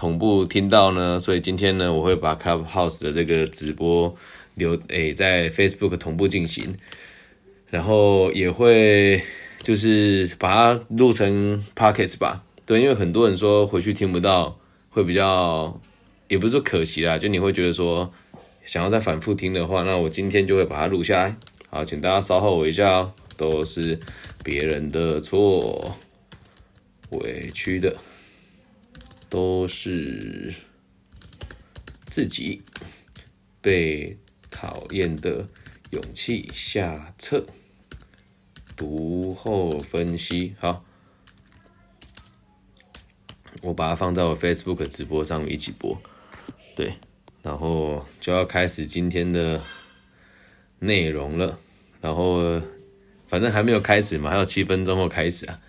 同步听到呢，所以今天呢，我会把 Clubhouse 的这个直播留诶在 Facebook 同步进行，然后也会就是把它录成 Pockets 吧。对，因为很多人说回去听不到，会比较也不是说可惜啦，就你会觉得说想要再反复听的话，那我今天就会把它录下来。好，请大家稍后我一下哦，都是别人的错，委屈的都是自己被讨厌的勇气下册，读后分析。好。我把它放在我 Facebook 直播上一起播，对，然后就要开始今天的内容了。然后反正还没有开始嘛，还有七分钟后开始啊。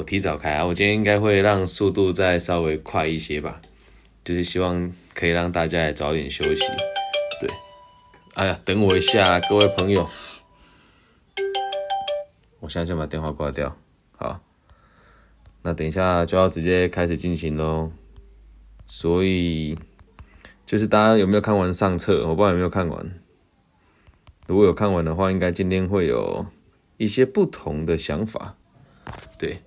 我提早开啊，我今天应该会让速度再稍微快一些吧，就是希望可以让大家也早点休息。对，哎呀，等我一下，各位朋友，我现在先把电话挂掉，好。那等一下就要直接开始进行喽，所以就是大家有没有看完上册？我不知道有没有看完。如果有看完的话，应该今天会有一些不同的想法。对，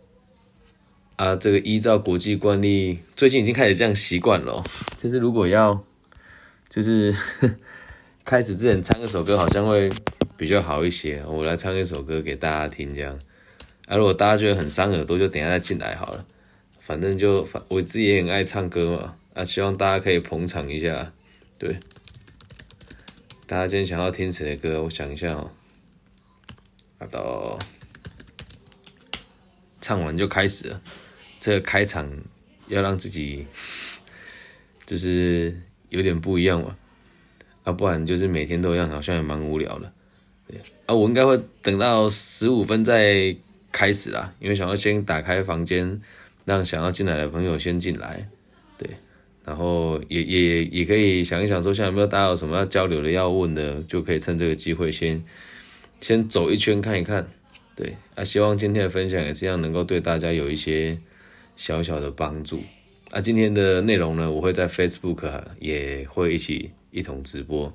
啊，这个依照国际惯例，最近已经开始这样习惯了。就是如果要，就是 开始之前唱一首歌，好像会比较好一些。我来唱一首歌给大家听，这样。啊，如果大家觉得很伤耳朵，就等下再进来好了。反正就反我自己也很爱唱歌嘛，啊，希望大家可以捧场一下。对，大家今天想要听谁的歌？我想一下哦。好的，唱完就开始了。这个开场要让自己 就是有点不一样嘛，啊，不然就是每天都一样，好像也蛮无聊的。对，啊，我应该会等到十五分再。开始啦，因为想要先打开房间，让想要进来的朋友先进来，对，然后也也也可以想一想，说像有没有大家有什么要交流的、要问的，就可以趁这个机会先先走一圈看一看，对，啊，希望今天的分享也是一样，能够对大家有一些小小的帮助。啊，今天的内容呢，我会在 Facebook 也会一起一同直播，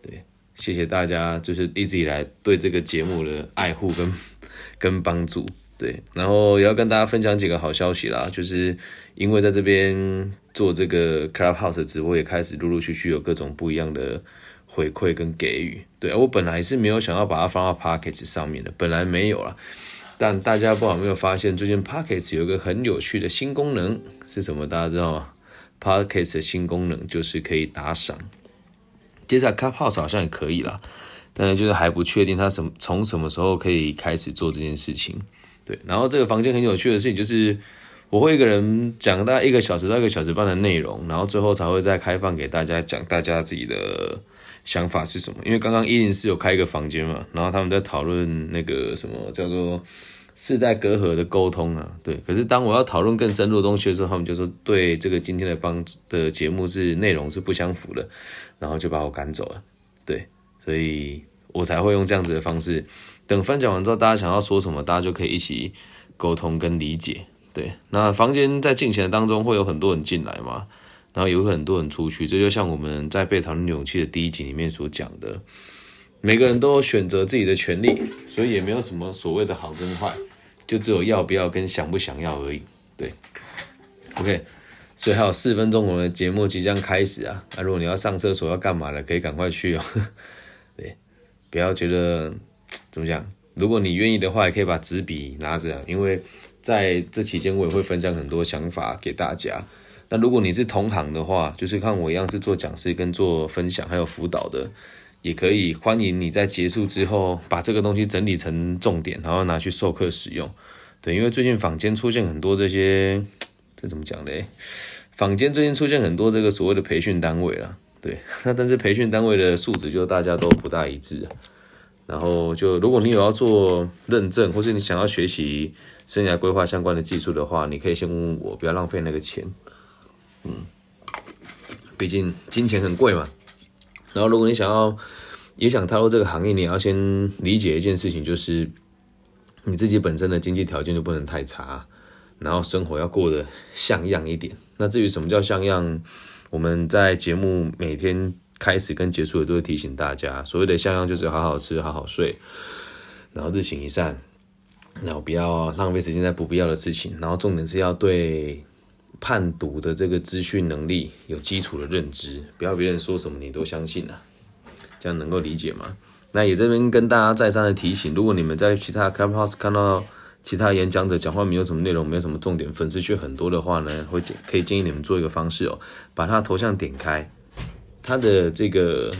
对，谢谢大家，就是一直以来对这个节目的爱护跟。跟帮助，对，然后也要跟大家分享几个好消息啦，就是因为在这边做这个 Clubhouse 直播，也开始陆陆续续有各种不一样的回馈跟给予。对我本来是没有想要把它放到 Pockets 上面的，本来没有啦。但大家不知道有没有发现，最近 Pockets 有一个很有趣的新功能是什么？大家知道吗？Pockets 的新功能就是可以打赏，接下来 Clubhouse 好像也可以了。但是就是还不确定他什么从什么时候可以开始做这件事情，对。然后这个房间很有趣的事情就是，我会一个人讲大概一个小时到一个小时半的内容，然后最后才会再开放给大家讲大家自己的想法是什么。因为刚刚一零四有开一个房间嘛，然后他们在讨论那个什么叫做世代隔阂的沟通啊，对。可是当我要讨论更深入的东西的时候，他们就说对这个今天的帮的节目是内容是不相符的，然后就把我赶走了，对。所以我才会用这样子的方式，等分享完之后，大家想要说什么，大家就可以一起沟通跟理解。对，那房间在进行当中会有很多人进来嘛，然后有很多人出去，这就像我们在被讨论勇气的第一集里面所讲的，每个人都有选择自己的权利，所以也没有什么所谓的好跟坏，就只有要不要跟想不想要而已。对，OK，所以还有四分钟，我们的节目即将开始啊，那如果你要上厕所要干嘛的，可以赶快去哦。对不要觉得怎么讲，如果你愿意的话，也可以把纸笔拿着，因为在这期间我也会分享很多想法给大家。那如果你是同行的话，就是看我一样是做讲师跟做分享还有辅导的，也可以欢迎你在结束之后把这个东西整理成重点，然后拿去授课使用。对，因为最近坊间出现很多这些，这怎么讲嘞？坊间最近出现很多这个所谓的培训单位了。对，那但是培训单位的素质就大家都不大一致，然后就如果你有要做认证，或是你想要学习生涯规划相关的技术的话，你可以先问问我，不要浪费那个钱。嗯，毕竟金钱很贵嘛。然后如果你想要也想踏入这个行业，你要先理解一件事情，就是你自己本身的经济条件就不能太差，然后生活要过得像样一点。那至于什么叫像样，我们在节目每天开始跟结束也都会提醒大家，所谓的像样就是好好吃、好好睡，然后日行一善，然后不要浪费时间在不必要的事情，然后重点是要对判读的这个资讯能力有基础的认知，不要别人说什么你都相信啊，这样能够理解吗？那也这边跟大家再三的提醒，如果你们在其他 clubhouse 看到其他演讲者讲话没有什么内容，没有什么重点，粉丝却很多的话呢，会建可以建议你们做一个方式哦，把他头像点开，他的这个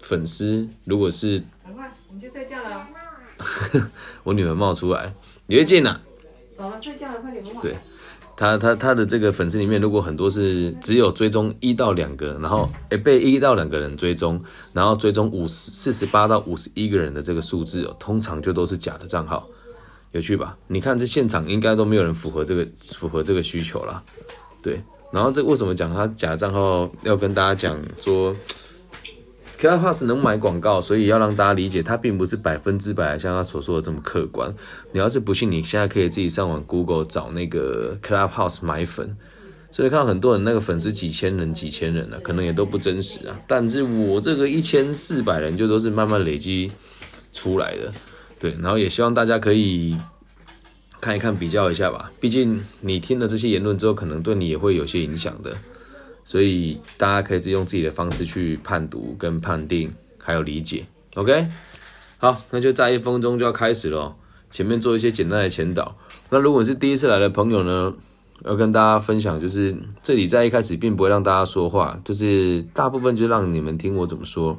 粉丝如果是，赶快，我们去睡觉了。我女儿冒出来，你会进呐，走了，睡觉了，快点，对。他他他的这个粉丝里面，如果很多是只有追踪一到两个，然后诶被一到两个人追踪，然后追踪五十四十八到五十一个人的这个数字，通常就都是假的账号，有趣吧？你看这现场应该都没有人符合这个符合这个需求啦，对。然后这为什么讲他假账号要跟大家讲说？Clubhouse 能买广告，所以要让大家理解，它并不是百分之百像他所说的这么客观。你要是不信，你现在可以自己上网 Google 找那个 Clubhouse 买粉，所以看到很多人那个粉丝几千人、几千人啊，可能也都不真实啊。但是我这个一千四百人就都是慢慢累积出来的，对。然后也希望大家可以看一看、比较一下吧。毕竟你听了这些言论之后，可能对你也会有些影响的。所以大家可以自己用自己的方式去判读、跟判定，还有理解。OK，好，那就在一分钟就要开始了。前面做一些简单的前导。那如果是第一次来的朋友呢，要跟大家分享，就是这里在一开始并不会让大家说话，就是大部分就让你们听我怎么说。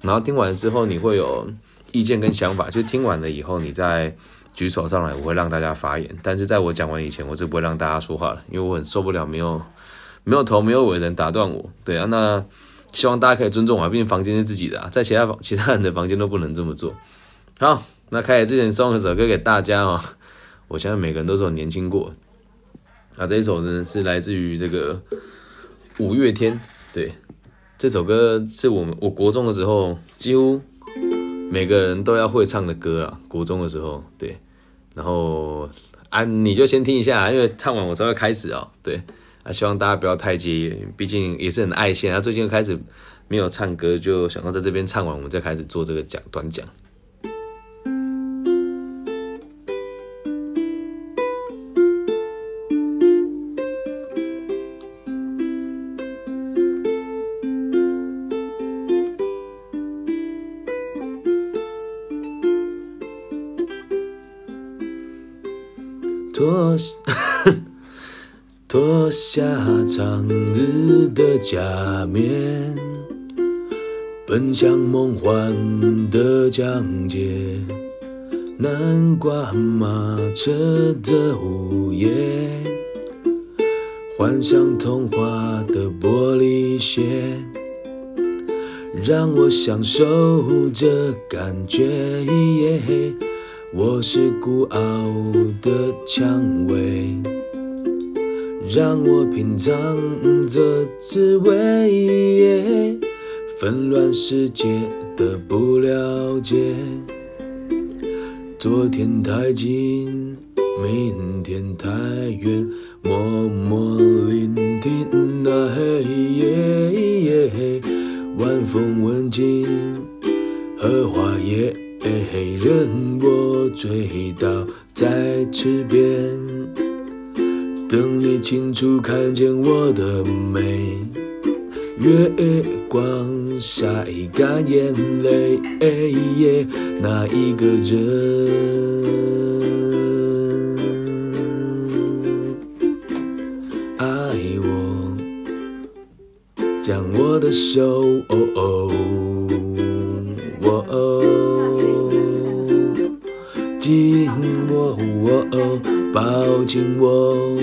然后听完之后，你会有意见跟想法，就听完了以后，你再举手上来，我会让大家发言。但是在我讲完以前，我是不会让大家说话了，因为我很受不了没有。没有头没有尾的人打断我，对啊，那希望大家可以尊重我，毕竟房间是自己的啊，在其他房 其他人的房间都不能这么做。好，那开始之前送一首歌给大家哦，我相信每个人都是有年轻过。啊，这一首呢是来自于这个五月天，对，这首歌是我们我国中的时候几乎每个人都要会唱的歌啊，国中的时候，对，然后啊你就先听一下，因为唱完我才会开始哦，对。啊，希望大家不要太介意，毕竟也是很爱现。他最近开始没有唱歌，就想要在这边唱完，我们再开始做这个讲短讲。下长日的假面，奔向梦幻的疆界。南瓜马车的午夜，幻想童话的玻璃鞋，让我享受这感觉。我是孤傲的蔷薇。让我品尝这滋味，纷乱世界的不了解。昨天太近，明天太远，默默聆听那黑夜。晚风吻尽荷花叶，任我醉倒在池边。等你清楚看见我的美，月光晒干眼泪，那一个人爱我，将我的手紧握，抱紧我。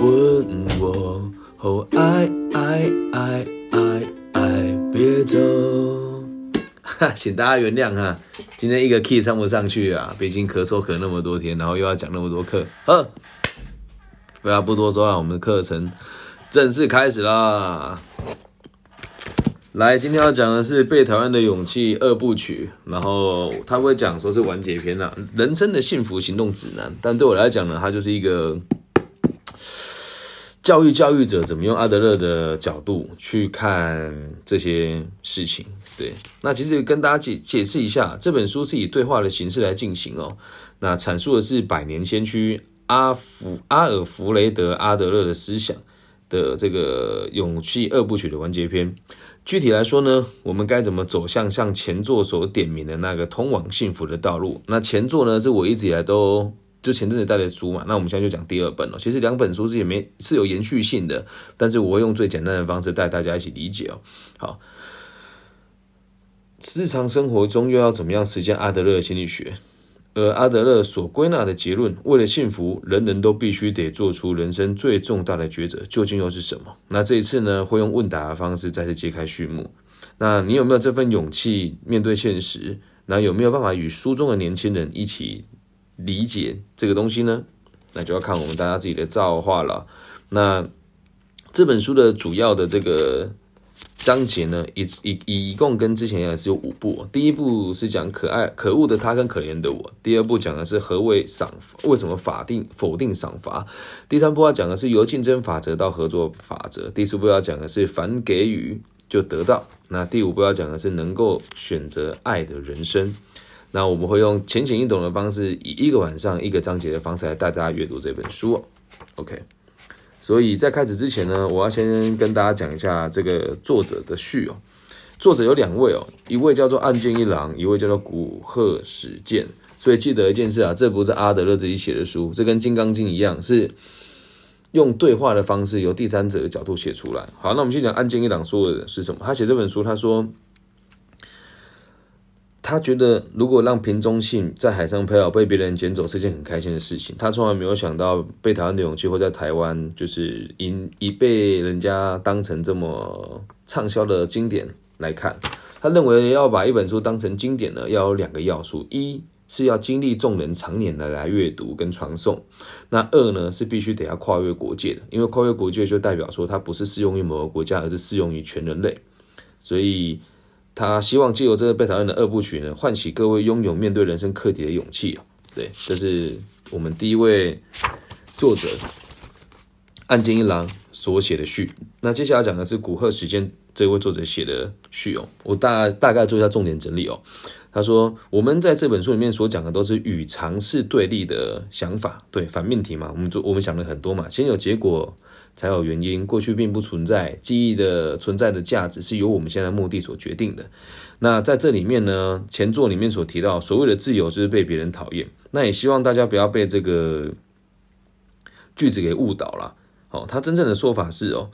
吻我哦，爱爱爱爱爱，别走。哈，请大家原谅哈，今天一个 key 唱不上去啊，毕竟咳嗽咳那么多天，然后又要讲那么多课，呵，不要不多说了，我们的课程正式开始啦。来，今天要讲的是《被讨厌的勇气》二部曲，然后他会讲说是完结篇啦，人生的幸福行动指南。但对我来讲呢，它就是一个。教育教育者怎么用阿德勒的角度去看这些事情。对，那其实跟大家解解释一下，这本书是以对话的形式来进行哦。那阐述的是百年先驱阿弗阿尔弗雷德阿德勒的思想的这个勇气二部曲的完结篇。具体来说呢，我们该怎么走向像前作所点名的那个通往幸福的道路？那前作呢，是我一直以来都。就前阵子带的书嘛，那我们现在就讲第二本了。其实两本书是也没是有延续性的，但是我会用最简单的方式带大家一起理解哦。好，日常生活中又要怎么样实践阿德勒心理学？而阿德勒所归纳的结论，为了幸福，人人都必须得做出人生最重大的抉择，究竟又是什么？那这一次呢，会用问答的方式再次揭开序幕。那你有没有这份勇气面对现实？那有没有办法与书中的年轻人一起？理解这个东西呢，那就要看我们大家自己的造化了。那这本书的主要的这个章节呢，一一一共跟之前一样是有五部。第一部是讲可爱可恶的他跟可怜的我，第二部讲的是何为赏为什么法定否定赏罚，第三部要讲的是由竞争法则到合作法则，第四部要讲的是凡给予就得到，那第五部要讲的是能够选择爱的人生。那我们会用浅显易懂的方式，以一个晚上一个章节的方式来带大家阅读这本书。OK，所以在开始之前呢，我要先跟大家讲一下这个作者的序哦。作者有两位哦，一位叫做岸见一郎，一位叫做古贺史健。所以记得一件事啊，这不是阿德勒自己写的书，这跟《金刚经》一样，是用对话的方式由第三者的角度写出来。好，那我们先讲岸见一郎说的是什么？他写这本书，他说。他觉得，如果让瓶中信在海上漂被别人捡走是件很开心的事情。他从来没有想到被台湾的勇气会在台湾就是因已被人家当成这么畅销的经典来看。他认为要把一本书当成经典呢，要有两个要素：一是要经历众人常年的来阅读跟传颂；那二呢是必须得要跨越国界的，因为跨越国界就代表说它不是适用于某个国家，而是适用于全人类。所以。他希望借由这个被讨厌的二部曲呢，唤起各位拥有面对人生课题的勇气对，这是我们第一位作者岸见一郎所写的序。那接下来讲的是古贺时间这位作者写的序哦。我大大概做一下重点整理哦。他说，我们在这本书里面所讲的都是与尝试对立的想法，对反命题嘛。我们做我们想了很多嘛，先有结果。才有原因，过去并不存在记忆的存在的价值是由我们现在目的所决定的。那在这里面呢，前作里面所提到所谓的自由就是被别人讨厌。那也希望大家不要被这个句子给误导了。哦，他真正的说法是哦，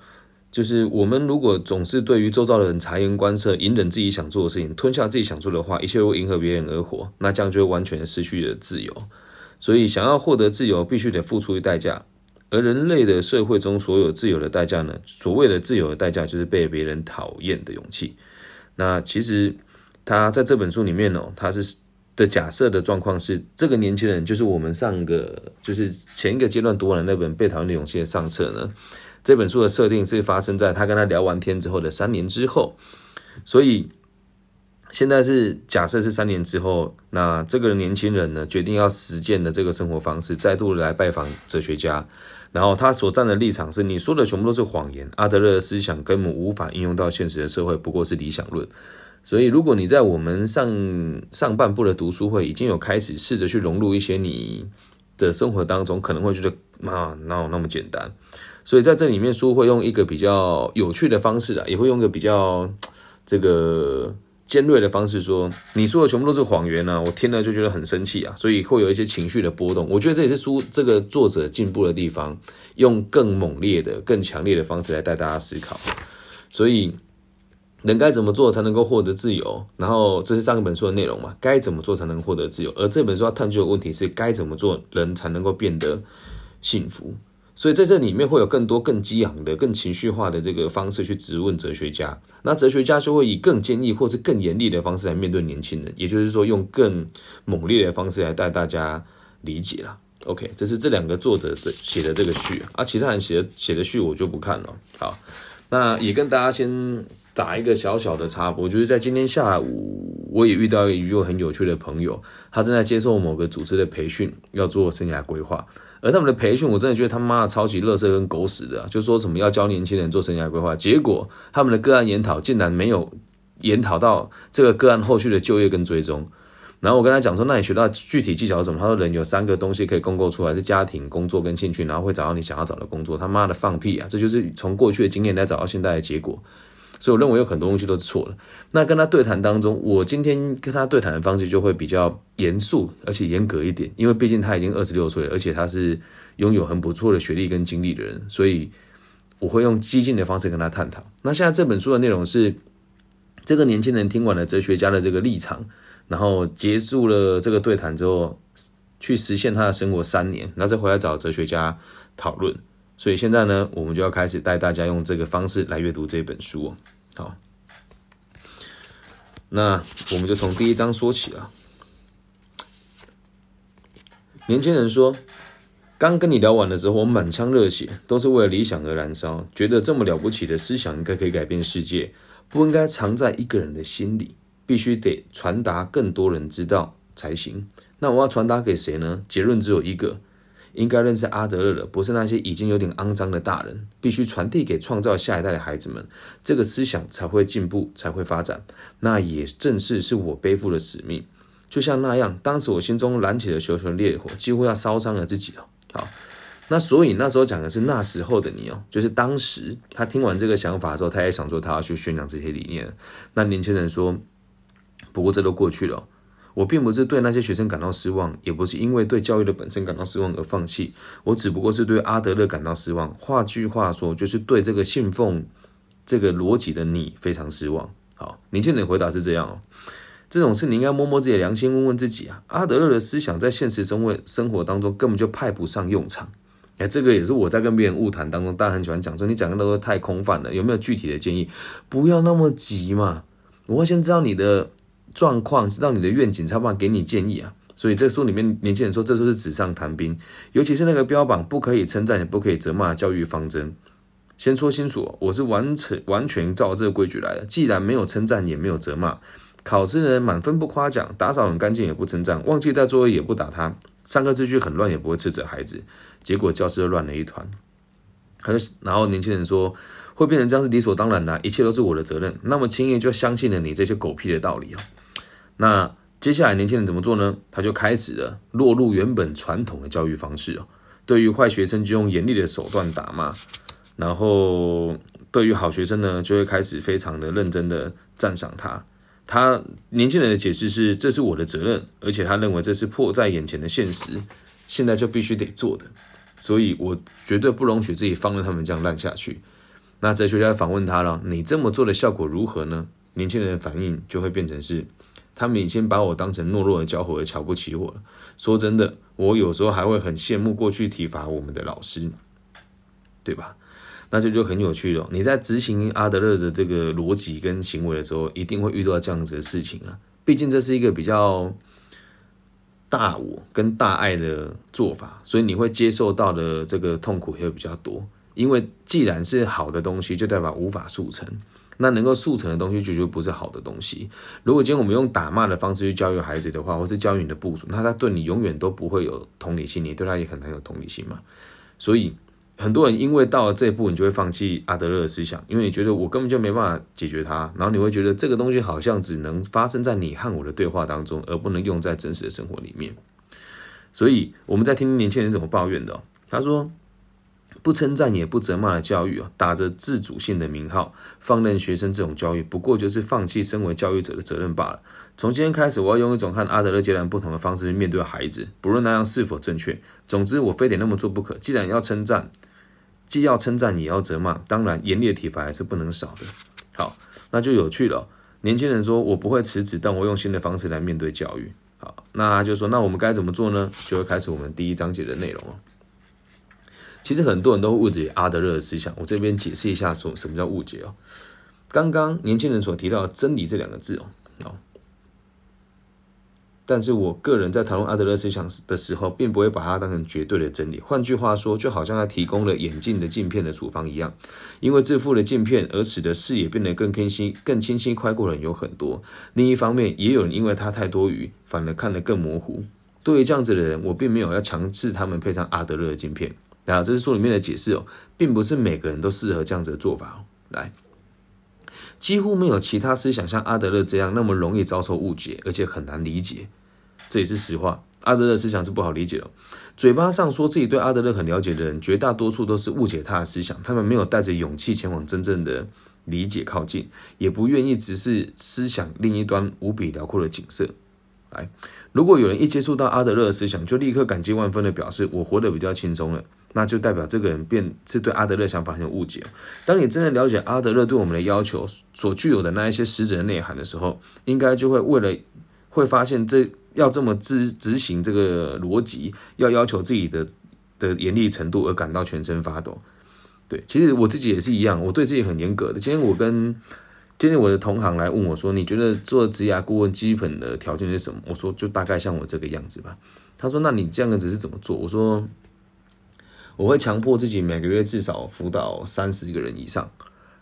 就是我们如果总是对于周遭的人察言观色，隐忍自己想做的事情，吞下自己想做的话，一切会迎合别人而活，那这样就会完全失去了自由。所以想要获得自由，必须得付出代价。而人类的社会中，所有自由的代价呢？所谓的自由的代价，就是被别人讨厌的勇气。那其实他在这本书里面哦，他是的假设的状况是，这个年轻人就是我们上个就是前一个阶段读完的那本《被讨厌的勇气》的上册呢。这本书的设定是发生在他跟他聊完天之后的三年之后，所以。现在是假设是三年之后，那这个年轻人呢，决定要实践的这个生活方式，再度来拜访哲学家，然后他所站的立场是：你说的全部都是谎言，阿德勒的思想根本无法应用到现实的社会，不过是理想论。所以，如果你在我们上上半部的读书会已经有开始试着去融入一些你的生活当中，可能会觉得啊，哪有那么简单？所以在这里面，书会用一个比较有趣的方式啊，也会用一个比较这个。尖锐的方式说：“你说的全部都是谎言呢！”我听了就觉得很生气啊，所以会有一些情绪的波动。我觉得这也是书这个作者进步的地方，用更猛烈的、更强烈的方式来带大家思考。所以，人该怎么做才能够获得自由？然后，这是上一本书的内容嘛？该怎么做才能获得自由？而这本书要探究的问题是：该怎么做人才能够变得幸福？所以在这里面会有更多更激昂的、更情绪化的这个方式去质问哲学家，那哲学家就会以更坚毅或是更严厉的方式来面对年轻人，也就是说用更猛烈的方式来带大家理解了。OK，这是这两个作者的写的这个序啊，其他人写的写的序我就不看了。好，那也跟大家先打一个小小的插播，就是在今天下午，我也遇到一个很有趣的朋友，他正在接受某个组织的培训，要做生涯规划。而他们的培训，我真的觉得他妈的超级垃圾跟狗屎的，就说什么要教年轻人做生涯规划，结果他们的个案研讨竟然没有研讨到这个个案后续的就业跟追踪。然后我跟他讲说，那你学到具体技巧是什么？他说人有三个东西可以共构出来，是家庭、工作跟兴趣，然后会找到你想要找的工作。他妈的放屁啊！这就是从过去的经验来找到现在的结果。所以我认为有很多东西都是错的。那跟他对谈当中，我今天跟他对谈的方式就会比较严肃而且严格一点，因为毕竟他已经二十六岁了，而且他是拥有很不错的学历跟经历的人，所以我会用激进的方式跟他探讨。那现在这本书的内容是这个年轻人听完了哲学家的这个立场。然后结束了这个对谈之后，去实现他的生活三年，然后再回来找哲学家讨论。所以现在呢，我们就要开始带大家用这个方式来阅读这本书哦。好，那我们就从第一章说起啊。年轻人说：“刚跟你聊完的时候，我满腔热血，都是为了理想而燃烧，觉得这么了不起的思想应该可以改变世界，不应该藏在一个人的心里。”必须得传达更多人知道才行。那我要传达给谁呢？结论只有一个：应该认识阿德勒的，不是那些已经有点肮脏的大人。必须传递给创造下一代的孩子们，这个思想才会进步，才会发展。那也正是是我背负的使命。就像那样，当时我心中燃起了熊熊烈火，几乎要烧伤了自己了。好，那所以那时候讲的是那时候的你哦，就是当时他听完这个想法之后，他也想说他要去宣扬这些理念。那年轻人说。不过这都过去了，我并不是对那些学生感到失望，也不是因为对教育的本身感到失望而放弃，我只不过是对阿德勒感到失望。换句话说，就是对这个信奉这个逻辑的你非常失望。好，年轻人回答是这样哦，这种事你应该摸摸自己的良心，问问自己啊，阿德勒的思想在现实生活生活当中根本就派不上用场。哎，这个也是我在跟别人误谈当中，大家很喜欢讲说你讲的都太空泛了，有没有具体的建议？不要那么急嘛，我会先知道你的。状况知道你的愿景，才办给你建议啊。所以这书里面年轻人说，这都是纸上谈兵，尤其是那个标榜不可以称赞也不可以责骂教育方针。先说清楚，我是完全完全照这个规矩来的。既然没有称赞也没有责骂，考试呢满分不夸奖，打扫很干净也不称赞，忘记带作业也不打他，上课秩序很乱也不会斥责孩子，结果教室就乱了一团。然后年轻人说。会变成这样是理所当然的，一切都是我的责任。那么轻易就相信了你这些狗屁的道理啊？那接下来年轻人怎么做呢？他就开始了落入原本传统的教育方式哦。对于坏学生就用严厉的手段打骂，然后对于好学生呢，就会开始非常的认真的赞赏他。他年轻人的解释是：这是我的责任，而且他认为这是迫在眼前的现实，现在就必须得做的，所以我绝对不容许自己放任他们这样烂下去。那哲学家访问他了，你这么做的效果如何呢？年轻人的反应就会变成是，他们已经把我当成懦弱的家伙而瞧不起我了。说真的，我有时候还会很羡慕过去体罚我们的老师，对吧？那这就很有趣了。你在执行阿德勒的这个逻辑跟行为的时候，一定会遇到这样子的事情啊。毕竟这是一个比较大我跟大爱的做法，所以你会接受到的这个痛苦也会比较多。因为既然是好的东西，就代表无法速成。那能够速成的东西，就就不是好的东西。如果今天我们用打骂的方式去教育孩子的话，或是教育你的部属，那他对你永远都不会有同理心，你对他也很难有同理心嘛。所以很多人因为到了这一步，你就会放弃阿德勒的思想，因为你觉得我根本就没办法解决它。然后你会觉得这个东西好像只能发生在你和我的对话当中，而不能用在真实的生活里面。所以我们在听年轻人怎么抱怨的，他说。不称赞也不责骂的教育啊，打着自主性的名号，放任学生这种教育，不过就是放弃身为教育者的责任罢了。从今天开始，我要用一种和阿德勒截然不同的方式去面对孩子，不论那样是否正确。总之，我非得那么做不可。既然要称赞，既要称赞，也要责骂，当然严厉的体罚还是不能少的。好，那就有趣了。年轻人说：“我不会辞职，但我用新的方式来面对教育。”好，那就说：“那我们该怎么做呢？”就会开始我们第一章节的内容了。其实很多人都误解阿德勒的思想，我这边解释一下，什什么叫误解哦。刚刚年轻人所提到的“真理”这两个字哦，哦，但是我个人在谈论阿德勒思想的时候，并不会把它当成绝对的真理。换句话说，就好像他提供了眼镜的镜片的处方一样，因为自负的镜片而使得视野变得更清晰、更清晰、开阔的人有很多。另一方面，也有人因为它太多余，反而看得更模糊。对于这样子的人，我并没有要强制他们配上阿德勒的镜片。啊，这是书里面的解释哦，并不是每个人都适合这样子的做法哦。来。几乎没有其他思想像阿德勒这样那么容易遭受误解，而且很难理解，这也是实话。阿德勒思想是不好理解的。嘴巴上说自己对阿德勒很了解的人，绝大多数都是误解他的思想，他们没有带着勇气前往真正的理解靠近，也不愿意直视思想另一端无比辽阔的景色。来，如果有人一接触到阿德勒的思想，就立刻感激万分的表示我活得比较轻松了。那就代表这个人便是对阿德勒想法很有误解。当你真的了解阿德勒对我们的要求所具有的那一些实质的内涵的时候，应该就会为了会发现这要这么执执行这个逻辑，要要求自己的的严厉程度而感到全身发抖。对，其实我自己也是一样，我对自己很严格的。今天我跟今天我的同行来问我说：“你觉得做职涯顾问基本的条件是什么？”我说：“就大概像我这个样子吧。”他说：“那你这样子是怎么做？”我说。我会强迫自己每个月至少辅导三十个人以上，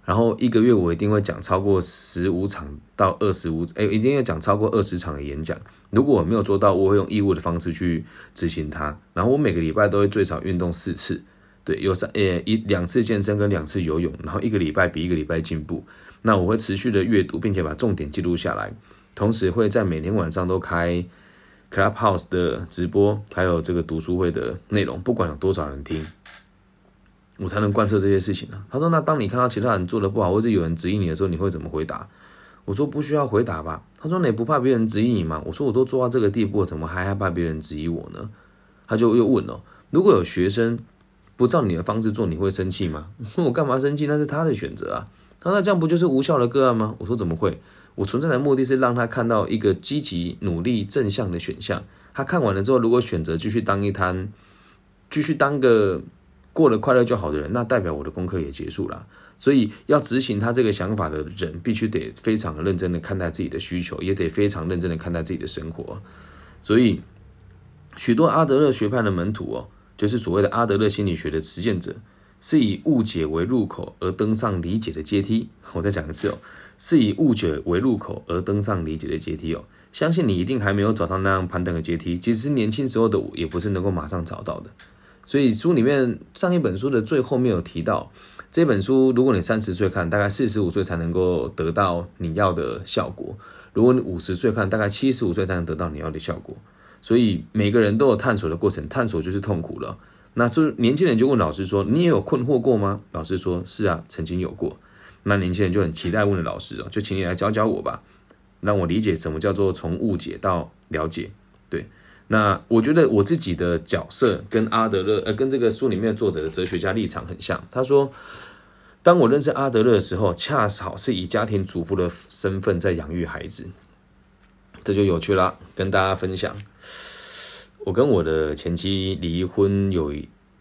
然后一个月我一定会讲超过十五场到二十五，哎，一定要讲超过二十场的演讲。如果我没有做到，我会用义务的方式去执行它。然后我每个礼拜都会最少运动四次，对，有三呃一两次健身跟两次游泳，然后一个礼拜比一个礼拜进步。那我会持续的阅读，并且把重点记录下来，同时会在每天晚上都开。Clubhouse 的直播，还有这个读书会的内容，不管有多少人听，我才能贯彻这些事情呢。他说：“那当你看到其他人做的不好，或者有人质疑你的时候，你会怎么回答？”我说：“不需要回答吧。”他说：“你不怕别人质疑你吗？”我说：“我都做到这个地步，怎么还害怕别人质疑我呢？”他就又问了：“如果有学生不照你的方式做，你会生气吗？”我干嘛生气？那是他的选择啊。他说：“那这样不就是无效的个案吗？”我说：“怎么会？”我存在的目的是让他看到一个积极、努力、正向的选项。他看完了之后，如果选择继续当一摊，继续当个过得快乐就好的人，那代表我的功课也结束了。所以，要执行他这个想法的人，必须得非常认真的看待自己的需求，也得非常认真的看待自己的生活。所以，许多阿德勒学派的门徒哦，就是所谓的阿德勒心理学的实践者。是以误解为入口而登上理解的阶梯。我再讲一次哦，是以误解为入口而登上理解的阶梯哦。相信你一定还没有找到那样攀登的阶梯，即使年轻时候的我也不是能够马上找到的。所以书里面上一本书的最后面有提到，这本书如果你三十岁看，大概四十五岁才能够得到你要的效果；如果你五十岁看，大概七十五岁才能得到你要的效果。所以每个人都有探索的过程，探索就是痛苦了。那这年轻人就问老师说：“你也有困惑过吗？”老师说：“是啊，曾经有过。”那年轻人就很期待问老师哦：“就请你来教教我吧，让我理解什么叫做从误解到了解。”对，那我觉得我自己的角色跟阿德勒，呃，跟这个书里面作者的哲学家立场很像。他说：“当我认识阿德勒的时候，恰好是以家庭主妇的身份在养育孩子，这就有趣了，跟大家分享。”我跟我的前妻离婚有，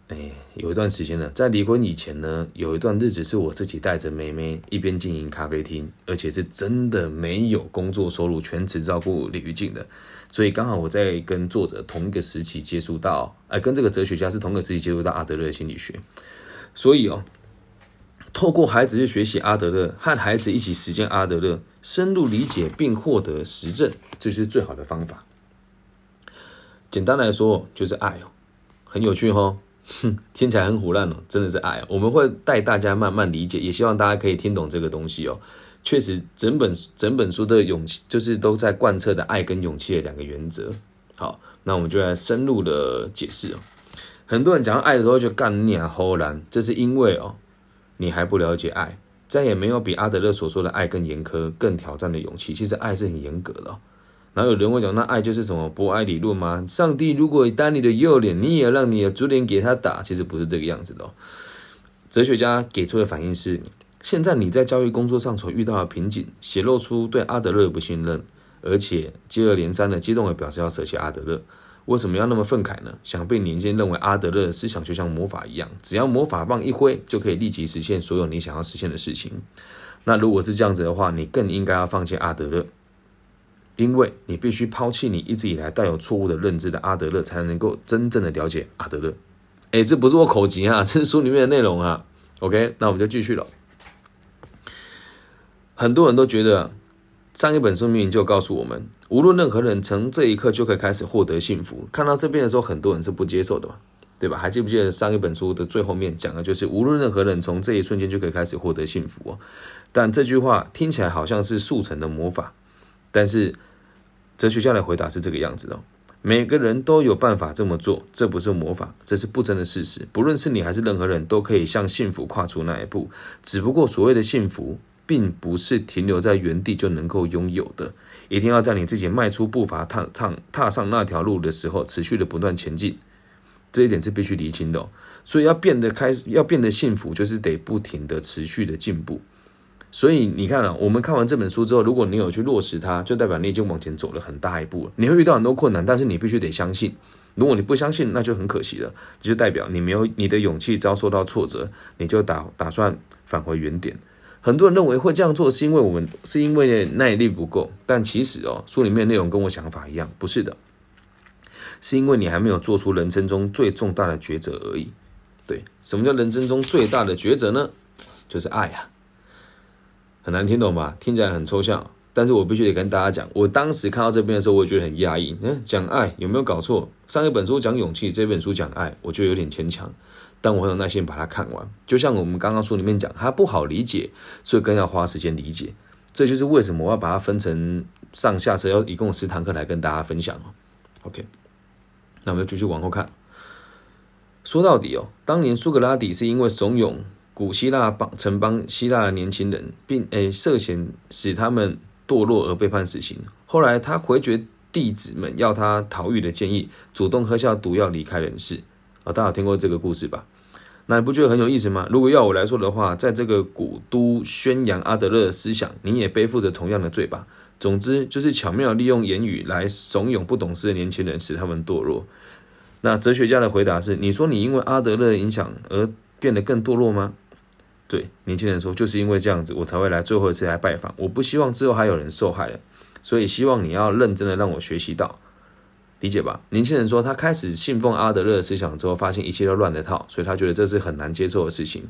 哎，有一段时间了。在离婚以前呢，有一段日子是我自己带着妹妹一边经营咖啡厅，而且是真的没有工作收入，全职照顾李玉静的。所以刚好我在跟作者同一个时期接触到，哎，跟这个哲学家是同个时期接触到阿德勒心理学。所以哦，透过孩子去学习阿德勒，和孩子一起实践阿德勒，深入理解并获得实证，这是最好的方法。简单来说就是爱哦，很有趣哦，哼，听起来很胡乱哦，真的是爱。我们会带大家慢慢理解，也希望大家可以听懂这个东西哦。确实，整本整本书的勇气就是都在贯彻的爱跟勇气的两个原则。好，那我们就来深入的解释哦。很多人讲到爱的时候就干念齁然，这是因为哦，你还不了解爱，再也没有比阿德勒所说的爱更严苛、更挑战的勇气。其实爱是很严格的。然后有人会讲，那爱就是什么博爱理论吗？上帝如果当你的右脸，你也让你的左脸给他打，其实不是这个样子的。哲学家给出的反应是：现在你在教育工作上所遇到的瓶颈，显露出对阿德勒的不信任，而且接二连三的激动的表示要舍弃阿德勒。为什么要那么愤慨呢？想必年轻人认为阿德勒的思想就像魔法一样，只要魔法棒一挥，就可以立即实现所有你想要实现的事情。那如果是这样子的话，你更应该要放弃阿德勒。因为你必须抛弃你一直以来带有错误的认知的阿德勒，才能够真正的了解阿德勒。哎，这不是我口急啊，这是书里面的内容啊。OK，那我们就继续了。很多人都觉得上一本书明明就告诉我们，无论任何人从这一刻就可以开始获得幸福。看到这边的时候，很多人是不接受的嘛，对吧？还记不记得上一本书的最后面讲的就是，无论任何人从这一瞬间就可以开始获得幸福哦。但这句话听起来好像是速成的魔法，但是哲学家的回答是这个样子的：每个人都有办法这么做，这不是魔法，这是不争的事实。不论是你还是任何人都可以向幸福跨出那一步，只不过所谓的幸福。并不是停留在原地就能够拥有的，一定要在你自己迈出步伐、踏踏踏上那条路的时候，持续的不断前进，这一点是必须厘清的。所以要变得开始，要变得幸福，就是得不停的持续的进步。所以你看啊，我们看完这本书之后，如果你有去落实它，就代表你已经往前走了很大一步了。你会遇到很多困难，但是你必须得相信。如果你不相信，那就很可惜了，就代表你没有你的勇气遭受到挫折，你就打打算返回原点。很多人认为会这样做是因为我们是因为耐力不够，但其实哦，书里面内容跟我想法一样，不是的，是因为你还没有做出人生中最重大的抉择而已。对，什么叫人生中最大的抉择呢？就是爱啊，很难听懂吧？听起来很抽象，但是我必须得跟大家讲，我当时看到这边的时候，我也觉得很压抑。嗯，讲爱有没有搞错？上一本书讲勇气，这本书讲爱，我觉得有点牵强。但我很有耐心把它看完，就像我们刚刚书里面讲，它不好理解，所以更要花时间理解。这就是为什么我要把它分成上下册，要一共十堂课来跟大家分享哦。OK，那我们继续往后看。说到底哦，当年苏格拉底是因为怂恿古希腊邦城邦希腊的年轻人，并诶涉嫌使他们堕落而被判死刑。后来他回绝弟子们要他逃狱的建议，主动喝下毒药离开人世。啊，大家有听过这个故事吧？那你不觉得很有意思吗？如果要我来说的话，在这个古都宣扬阿德勒的思想，你也背负着同样的罪吧。总之，就是巧妙利用言语来怂恿不懂事的年轻人，使他们堕落。那哲学家的回答是：你说你因为阿德勒的影响而变得更堕落吗？对，年轻人说，就是因为这样子，我才会来最后一次来拜访。我不希望之后还有人受害了，所以希望你要认真的让我学习到。理解吧？年轻人说，他开始信奉阿德勒思想之后，发现一切都乱了套，所以他觉得这是很难接受的事情。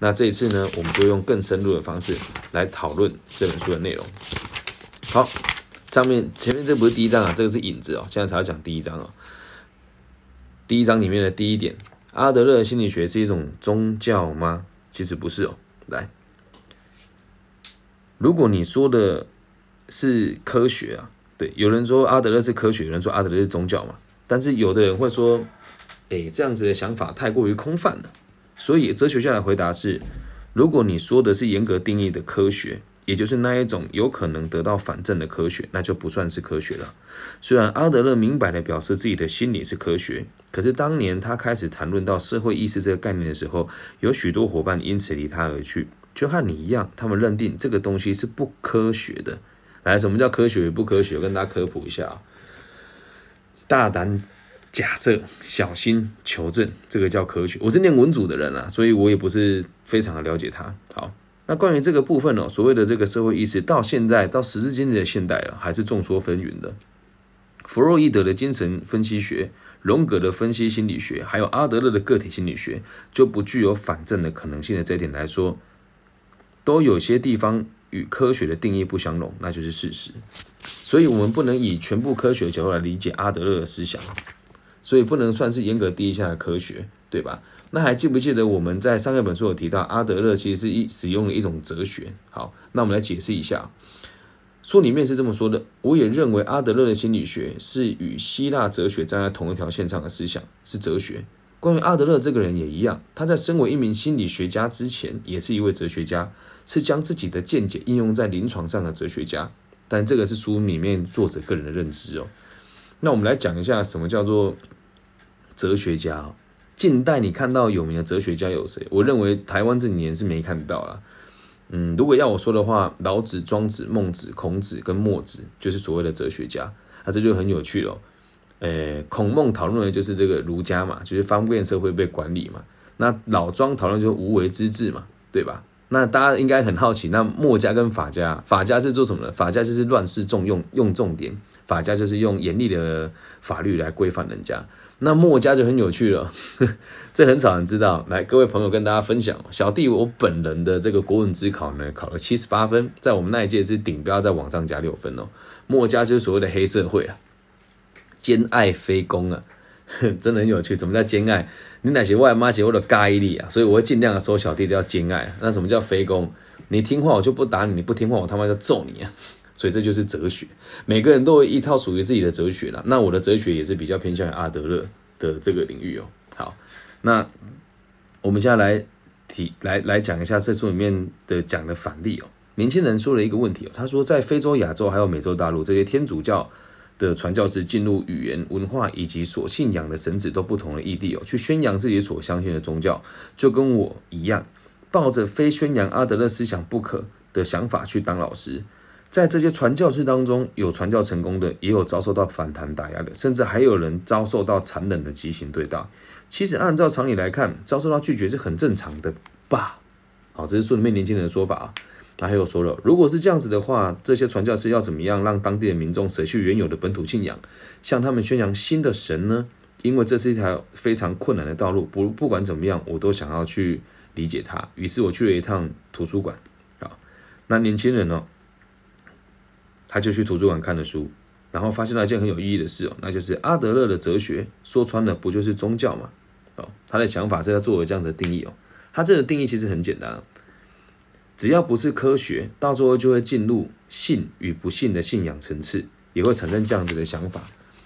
那这一次呢，我们就用更深入的方式来讨论这本书的内容。好，上面前面这不是第一章啊，这个是引子哦，现在才要讲第一章哦。第一章里面的第一点，阿德勒心理学是一种宗教吗？其实不是哦。来，如果你说的是科学啊。对，有人说阿德勒是科学，有人说阿德勒是宗教嘛。但是有的人会说，哎，这样子的想法太过于空泛了。所以哲学家的回答是：如果你说的是严格定义的科学，也就是那一种有可能得到反证的科学，那就不算是科学了。虽然阿德勒明白的表示自己的心理是科学，可是当年他开始谈论到社会意识这个概念的时候，有许多伙伴因此离他而去，就和你一样，他们认定这个东西是不科学的。来，什么叫科学与不科学？跟大家科普一下啊。大胆假设，小心求证，这个叫科学。我是念文组的人啊，所以我也不是非常的了解他。好，那关于这个部分呢，所谓的这个社会意识，到现在到时至今日的现代了，还是众说纷纭的。弗洛伊德的精神分析学、荣格的分析心理学，还有阿德勒的个体心理学，就不具有反证的可能性的这一点来说，都有些地方。与科学的定义不相容，那就是事实。所以，我们不能以全部科学的角度来理解阿德勒的思想，所以不能算是严格定义下的科学，对吧？那还记不记得我们在上一本书有提到，阿德勒其实是一使用了一种哲学。好，那我们来解释一下，书里面是这么说的：我也认为阿德勒的心理学是与希腊哲学站在同一条线上的思想，是哲学。关于阿德勒这个人也一样，他在身为一名心理学家之前，也是一位哲学家。是将自己的见解应用在临床上的哲学家，但这个是书里面作者个人的认知哦。那我们来讲一下什么叫做哲学家。近代你看到有名的哲学家有谁？我认为台湾这几年是没看到了。嗯，如果要我说的话，老子、庄子、孟子、孔子跟墨子就是所谓的哲学家。那这就很有趣了。诶，孔孟讨论的就是这个儒家嘛，就是方便社会被管理嘛。那老庄讨论就是无为之治嘛，对吧？那大家应该很好奇，那墨家跟法家，法家是做什么的？法家就是乱世重用，用重点；法家就是用严厉的法律来规范人家。那墨家就很有趣了，这很少人知道。来，各位朋友跟大家分享，小弟我本人的这个国文职考呢，考了七十八分，在我们那一届是顶标，在网上加六分哦。墨家就是所谓的黑社会啊，兼爱非攻啊。真的很有趣，什么叫兼爱？你哪些外妈姐或者尬一力啊？所以我会尽量的说小弟叫兼爱。那什么叫非攻？你听话我就不打你，你不听话我他妈就揍你啊！所以这就是哲学，每个人都有一套属于自己的哲学了。那我的哲学也是比较偏向于阿德勒的这个领域哦。好，那我们接下来提来来讲一下这书里面的讲的反例哦。年轻人说了一个问题哦，他说在非洲、亚洲还有美洲大陆这些天主教。的传教士进入语言、文化以及所信仰的神子都不同的异地哦，去宣扬自己所相信的宗教，就跟我一样，抱着非宣扬阿德勒思想不可的想法去当老师。在这些传教士当中，有传教成功的，也有遭受到反弹打压的，甚至还有人遭受到残忍的畸形对待。其实按照常理来看，遭受到拒绝是很正常的吧？好，这是书里面年轻人的说法啊。他还有说了，如果是这样子的话，这些传教士要怎么样让当地的民众舍去原有的本土信仰，向他们宣扬新的神呢？因为这是一条非常困难的道路。不不管怎么样，我都想要去理解它。于是我去了一趟图书馆。啊，那年轻人呢，他就去图书馆看了书，然后发现了一件很有意义的事哦，那就是阿德勒的哲学说穿了不就是宗教嘛？哦，他的想法是要作为这样子的定义哦。他这个定义其实很简单。只要不是科学，到最后就会进入信与不信的信仰层次，也会产生这样子的想法。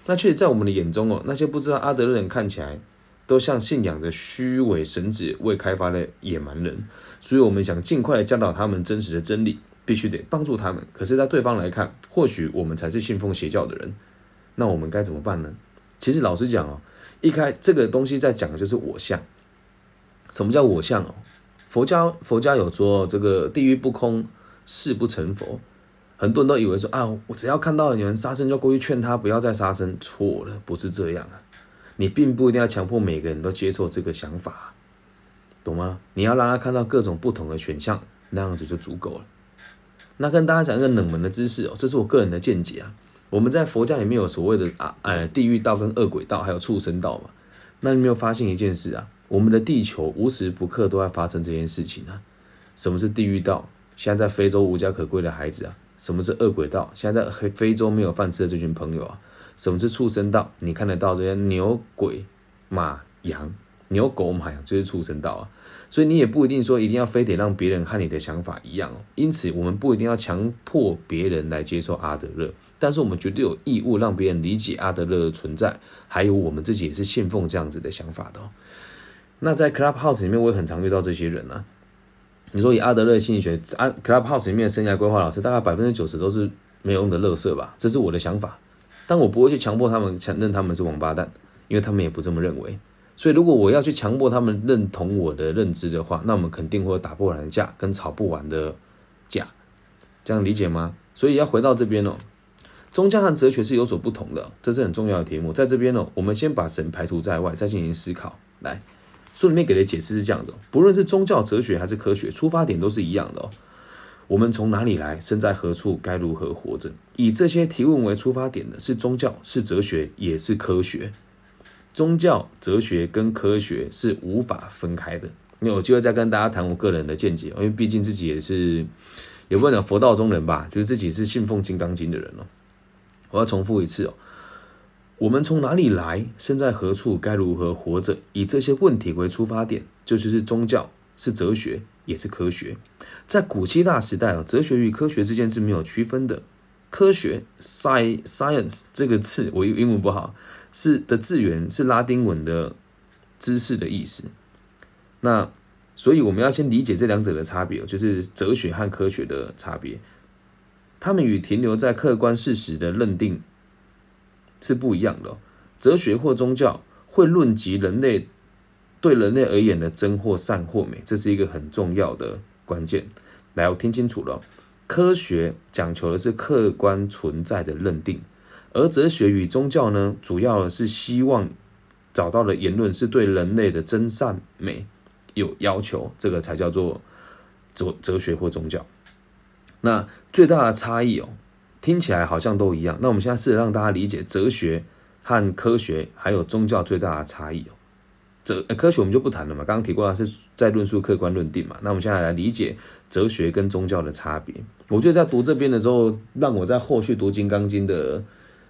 那确实，在我们的眼中哦，那些不知道阿德勒人看起来都像信仰着虚伪神子、未开发的野蛮人，所以我们想尽快的教导他们真实的真理，必须得帮助他们。可是，在对方来看，或许我们才是信奉邪教的人，那我们该怎么办呢？其实，老实讲哦，一开这个东西在讲的就是我相。什么叫我相哦？佛教佛家有说这个地狱不空，誓不成佛。很多人都以为说啊，我只要看到有人杀生，就过去劝他不要再杀生。错了，不是这样啊！你并不一定要强迫每个人都接受这个想法，懂吗？你要让他看到各种不同的选项，那样子就足够了。那跟大家讲一个冷门的知识哦，这是我个人的见解啊。我们在佛家里面有所谓的啊，呃，地狱道跟恶鬼道，还有畜生道嘛。那你没有发现一件事啊？我们的地球无时不刻都在发生这件事情啊！什么是地狱道？现在在非洲无家可归的孩子啊！什么是恶鬼道？现在在非非洲没有饭吃的这群朋友啊！什么是畜生道？你看得到这些牛、鬼、马、羊、牛、狗、马、羊，就是畜生道啊！所以你也不一定说一定要非得让别人和你的想法一样哦。因此，我们不一定要强迫别人来接受阿德勒，但是我们绝对有义务让别人理解阿德勒的存在，还有我们自己也是信奉这样子的想法的。那在 Clubhouse 里面，我也很常遇到这些人呢。你说以阿德勒心理学，阿 Clubhouse 里面的生涯规划老师，大概百分之九十都是没有用的垃圾吧？这是我的想法，但我不会去强迫他们承认他们是王八蛋，因为他们也不这么认为。所以，如果我要去强迫他们认同我的认知的话，那我们肯定会打不完的架，跟吵不完的架，这样理解吗？所以要回到这边哦，宗教和哲学是有所不同的，这是很重要的题目。在这边呢，我们先把神排除在外，再进行思考，来。书里面给的解释是这样子：不论是宗教、哲学还是科学，出发点都是一样的哦。我们从哪里来，身在何处，该如何活着？以这些提问为出发点的是宗教，是哲学，也是科学。宗教、哲学跟科学是无法分开的。那有机会再跟大家谈我个人的见解，因为毕竟自己也是也问了佛道中人吧，就是自己是信奉《金刚经》的人哦。我要重复一次哦。我们从哪里来？身在何处？该如何活着？以这些问题为出发点，就是是宗教，是哲学，也是科学。在古希腊时代啊，哲学与科学之间是没有区分的。科学 （science） 这个字，我英文不好，是的字源是拉丁文的知识的意思。那所以我们要先理解这两者的差别，就是哲学和科学的差别。他们与停留在客观事实的认定。是不一样的。哲学或宗教会论及人类对人类而言的真或善或美，这是一个很重要的关键。来，我听清楚了。科学讲求的是客观存在的认定，而哲学与宗教呢，主要的是希望找到的言论是对人类的真善美有要求，这个才叫做哲哲学或宗教。那最大的差异哦，听起来好像都一样。那我们现在试着让大家理解哲学和科学还有宗教最大的差异哦。哲科学我们就不谈了嘛，刚刚提过是在论述客观论定嘛。那我们现在来理解哲学跟宗教的差别。我觉得在读这边的时候，让我在后续读《金刚经》的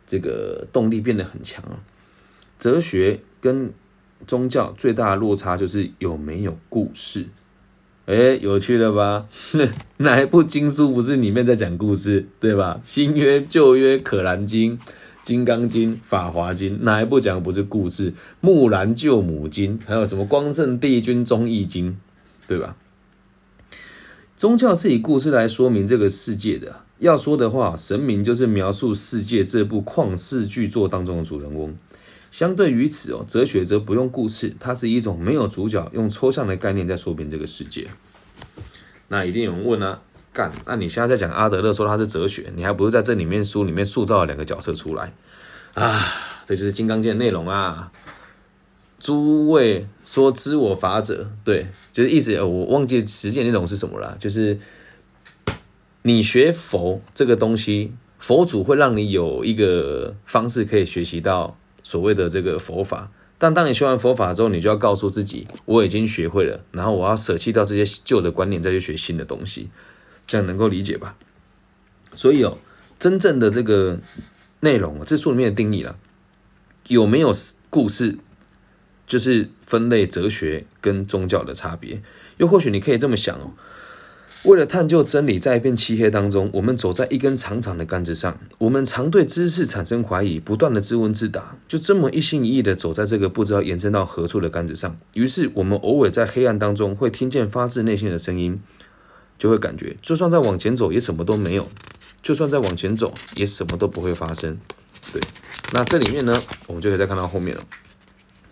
这个动力变得很强。哲学跟宗教最大的落差就是有没有故事。哎，有趣了吧？哪一部经书不是里面在讲故事，对吧？新约、旧约、可兰经、金刚经、法华经，哪一部讲的不是故事？木兰救母经，还有什么光圣帝君忠义经，对吧？宗教是以故事来说明这个世界的。要说的话，神明就是描述世界这部旷世巨作当中的主人翁。相对于此哦，哲学则不用故事，它是一种没有主角，用抽象的概念在说明这个世界。那一定有人问啊，干？那你现在在讲阿德勒说他是哲学，你还不是在这里面书里面塑造了两个角色出来啊？这就是《金刚经》的内容啊！诸位说知我法者，对，就是意思我忘记实践内容是什么了，就是你学佛这个东西，佛祖会让你有一个方式可以学习到。所谓的这个佛法，但当你学完佛法之后，你就要告诉自己，我已经学会了，然后我要舍弃掉这些旧的观念，再去学新的东西，这样能够理解吧？所以哦，真正的这个内容，这书里面的定义了，有没有故事，就是分类哲学跟宗教的差别。又或许你可以这么想哦。为了探究真理，在一片漆黑当中，我们走在一根长长的杆子上。我们常对知识产生怀疑，不断的自问自答，就这么一心一意的走在这个不知道延伸到何处的杆子上。于是，我们偶尔在黑暗当中会听见发自内心的声音，就会感觉，就算再往前走，也什么都没有；就算再往前走，也什么都不会发生。对，那这里面呢，我们就可以再看到后面了。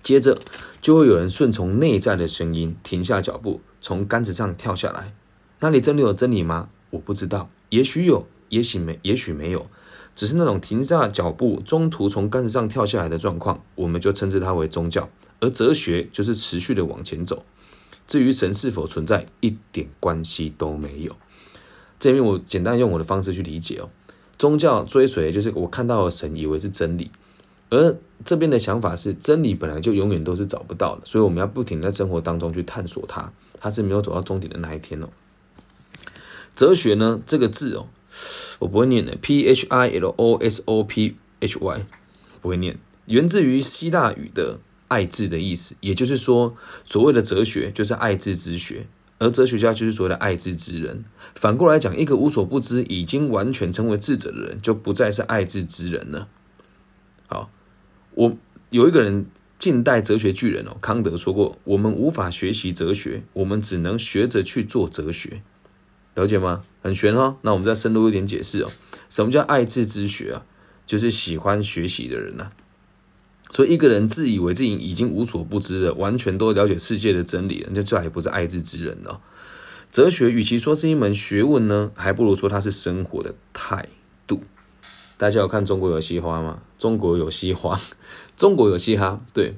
接着，就会有人顺从内在的声音，停下脚步，从杆子上跳下来。那里真的有真理吗？我不知道，也许有，也许没，也许没有，只是那种停下脚步，中途从杆子上跳下来的状况，我们就称之它为宗教。而哲学就是持续的往前走。至于神是否存在，一点关系都没有。这边我简单用我的方式去理解哦。宗教追随就是我看到的神，以为是真理，而这边的想法是真理本来就永远都是找不到的，所以我们要不停在生活当中去探索它，它是没有走到终点的那一天哦。哲学呢？这个字哦，我不会念的。P H I L O S O P H Y，不会念。源自于希腊语的“爱智”的意思，也就是说，所谓的哲学就是爱智之学，而哲学家就是所谓的爱智之人。反过来讲，一个无所不知、已经完全成为智者的人，就不再是爱智之人了。好，我有一个人，近代哲学巨人哦，康德说过：“我们无法学习哲学，我们只能学着去做哲学。”了解吗？很玄哦。那我们再深入一点解释哦。什么叫爱智之学啊？就是喜欢学习的人呐。所以一个人自以为自己已经无所不知了，完全都了解世界的真理了，那这还不是爱智之人了。哲学与其说是一门学问呢，还不如说它是生活的态度。大家有看中国有嘻哈吗？中国有嘻哈，中国有嘻哈，对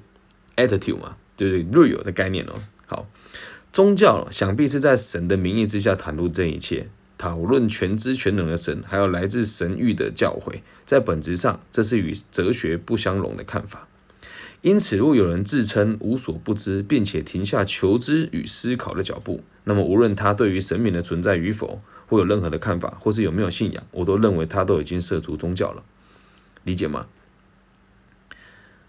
，attitude 嘛，对对，real 的概念哦。宗教想必是在神的名义之下袒露这一切，讨论全知全能的神，还有来自神域的教诲，在本质上，这是与哲学不相容的看法。因此，如果有人自称无所不知，并且停下求知与思考的脚步，那么无论他对于神明的存在与否，或有任何的看法，或是有没有信仰，我都认为他都已经涉足宗教了。理解吗？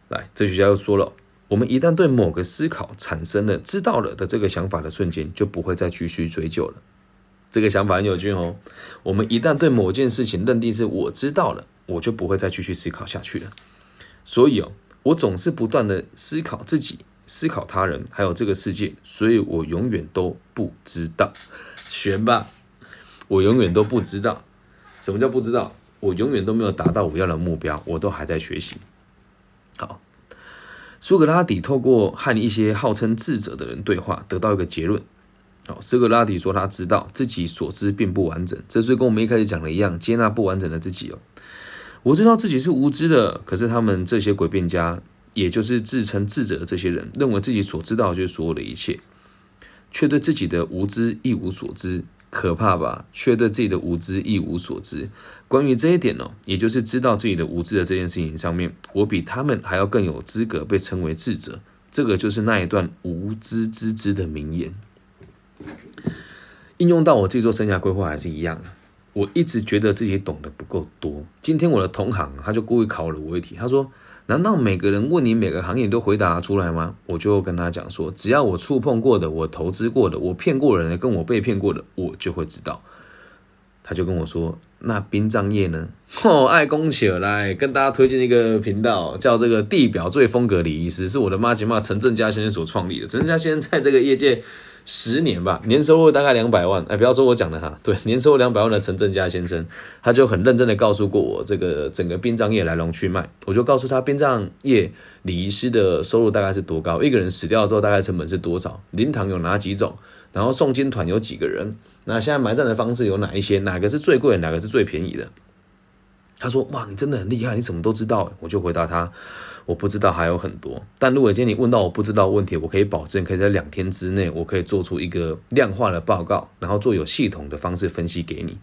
来，哲学家又说了。我们一旦对某个思考产生了知道了的这个想法的瞬间，就不会再继续追究了。这个想法很有趣哦。我们一旦对某件事情认定是我知道了，我就不会再继续思考下去了。所以哦，我总是不断的思考自己、思考他人，还有这个世界，所以我永远都不知道。悬吧？我永远都不知道。什么叫不知道？我永远都没有达到我要的目标，我都还在学习。苏格拉底透过和一些号称智者的人对话，得到一个结论。好，苏格拉底说他知道自己所知并不完整，这是跟我们一开始讲的一样，接纳不完整的自己哦。我知道自己是无知的，可是他们这些诡辩家，也就是自称智者的这些人，认为自己所知道就是所有的一切。却对自己的无知一无所知，可怕吧？却对自己的无知一无所知。关于这一点呢，也就是知道自己的无知的这件事情上面，我比他们还要更有资格被称为智者。这个就是那一段无知之知的名言，应用到我自己做生涯规划还是一样。我一直觉得自己懂得不够多。今天我的同行他就故意考了我一题，他说。难道每个人问你每个行业都回答出来吗？我就跟他讲说，只要我触碰过的，我投资过的，我骗过人的，跟我被骗过的，我就会知道。他就跟我说，那殡葬业呢？哦，爱公起来，跟大家推荐一个频道，叫这个地表最风格李医师，是我的妈吉妈陈正佳先生所创立的。陈正佳先生在这个业界。十年吧，年收入大概两百万。哎，不要说我讲的哈，对，年收入两百万的陈正佳先生，他就很认真的告诉过我这个整个殡葬业来龙去脉。我就告诉他，殡葬业礼仪师的收入大概是多高，一个人死掉之后大概成本是多少，灵堂有哪几种，然后诵经团有几个人，那现在埋葬的方式有哪一些，哪个是最贵，哪个是最便宜的。他说：“哇，你真的很厉害，你什么都知道。”我就回答他。我不知道还有很多，但如果今天你问到我不知道问题，我可以保证可以在两天之内，我可以做出一个量化的报告，然后做有系统的方式分析给你。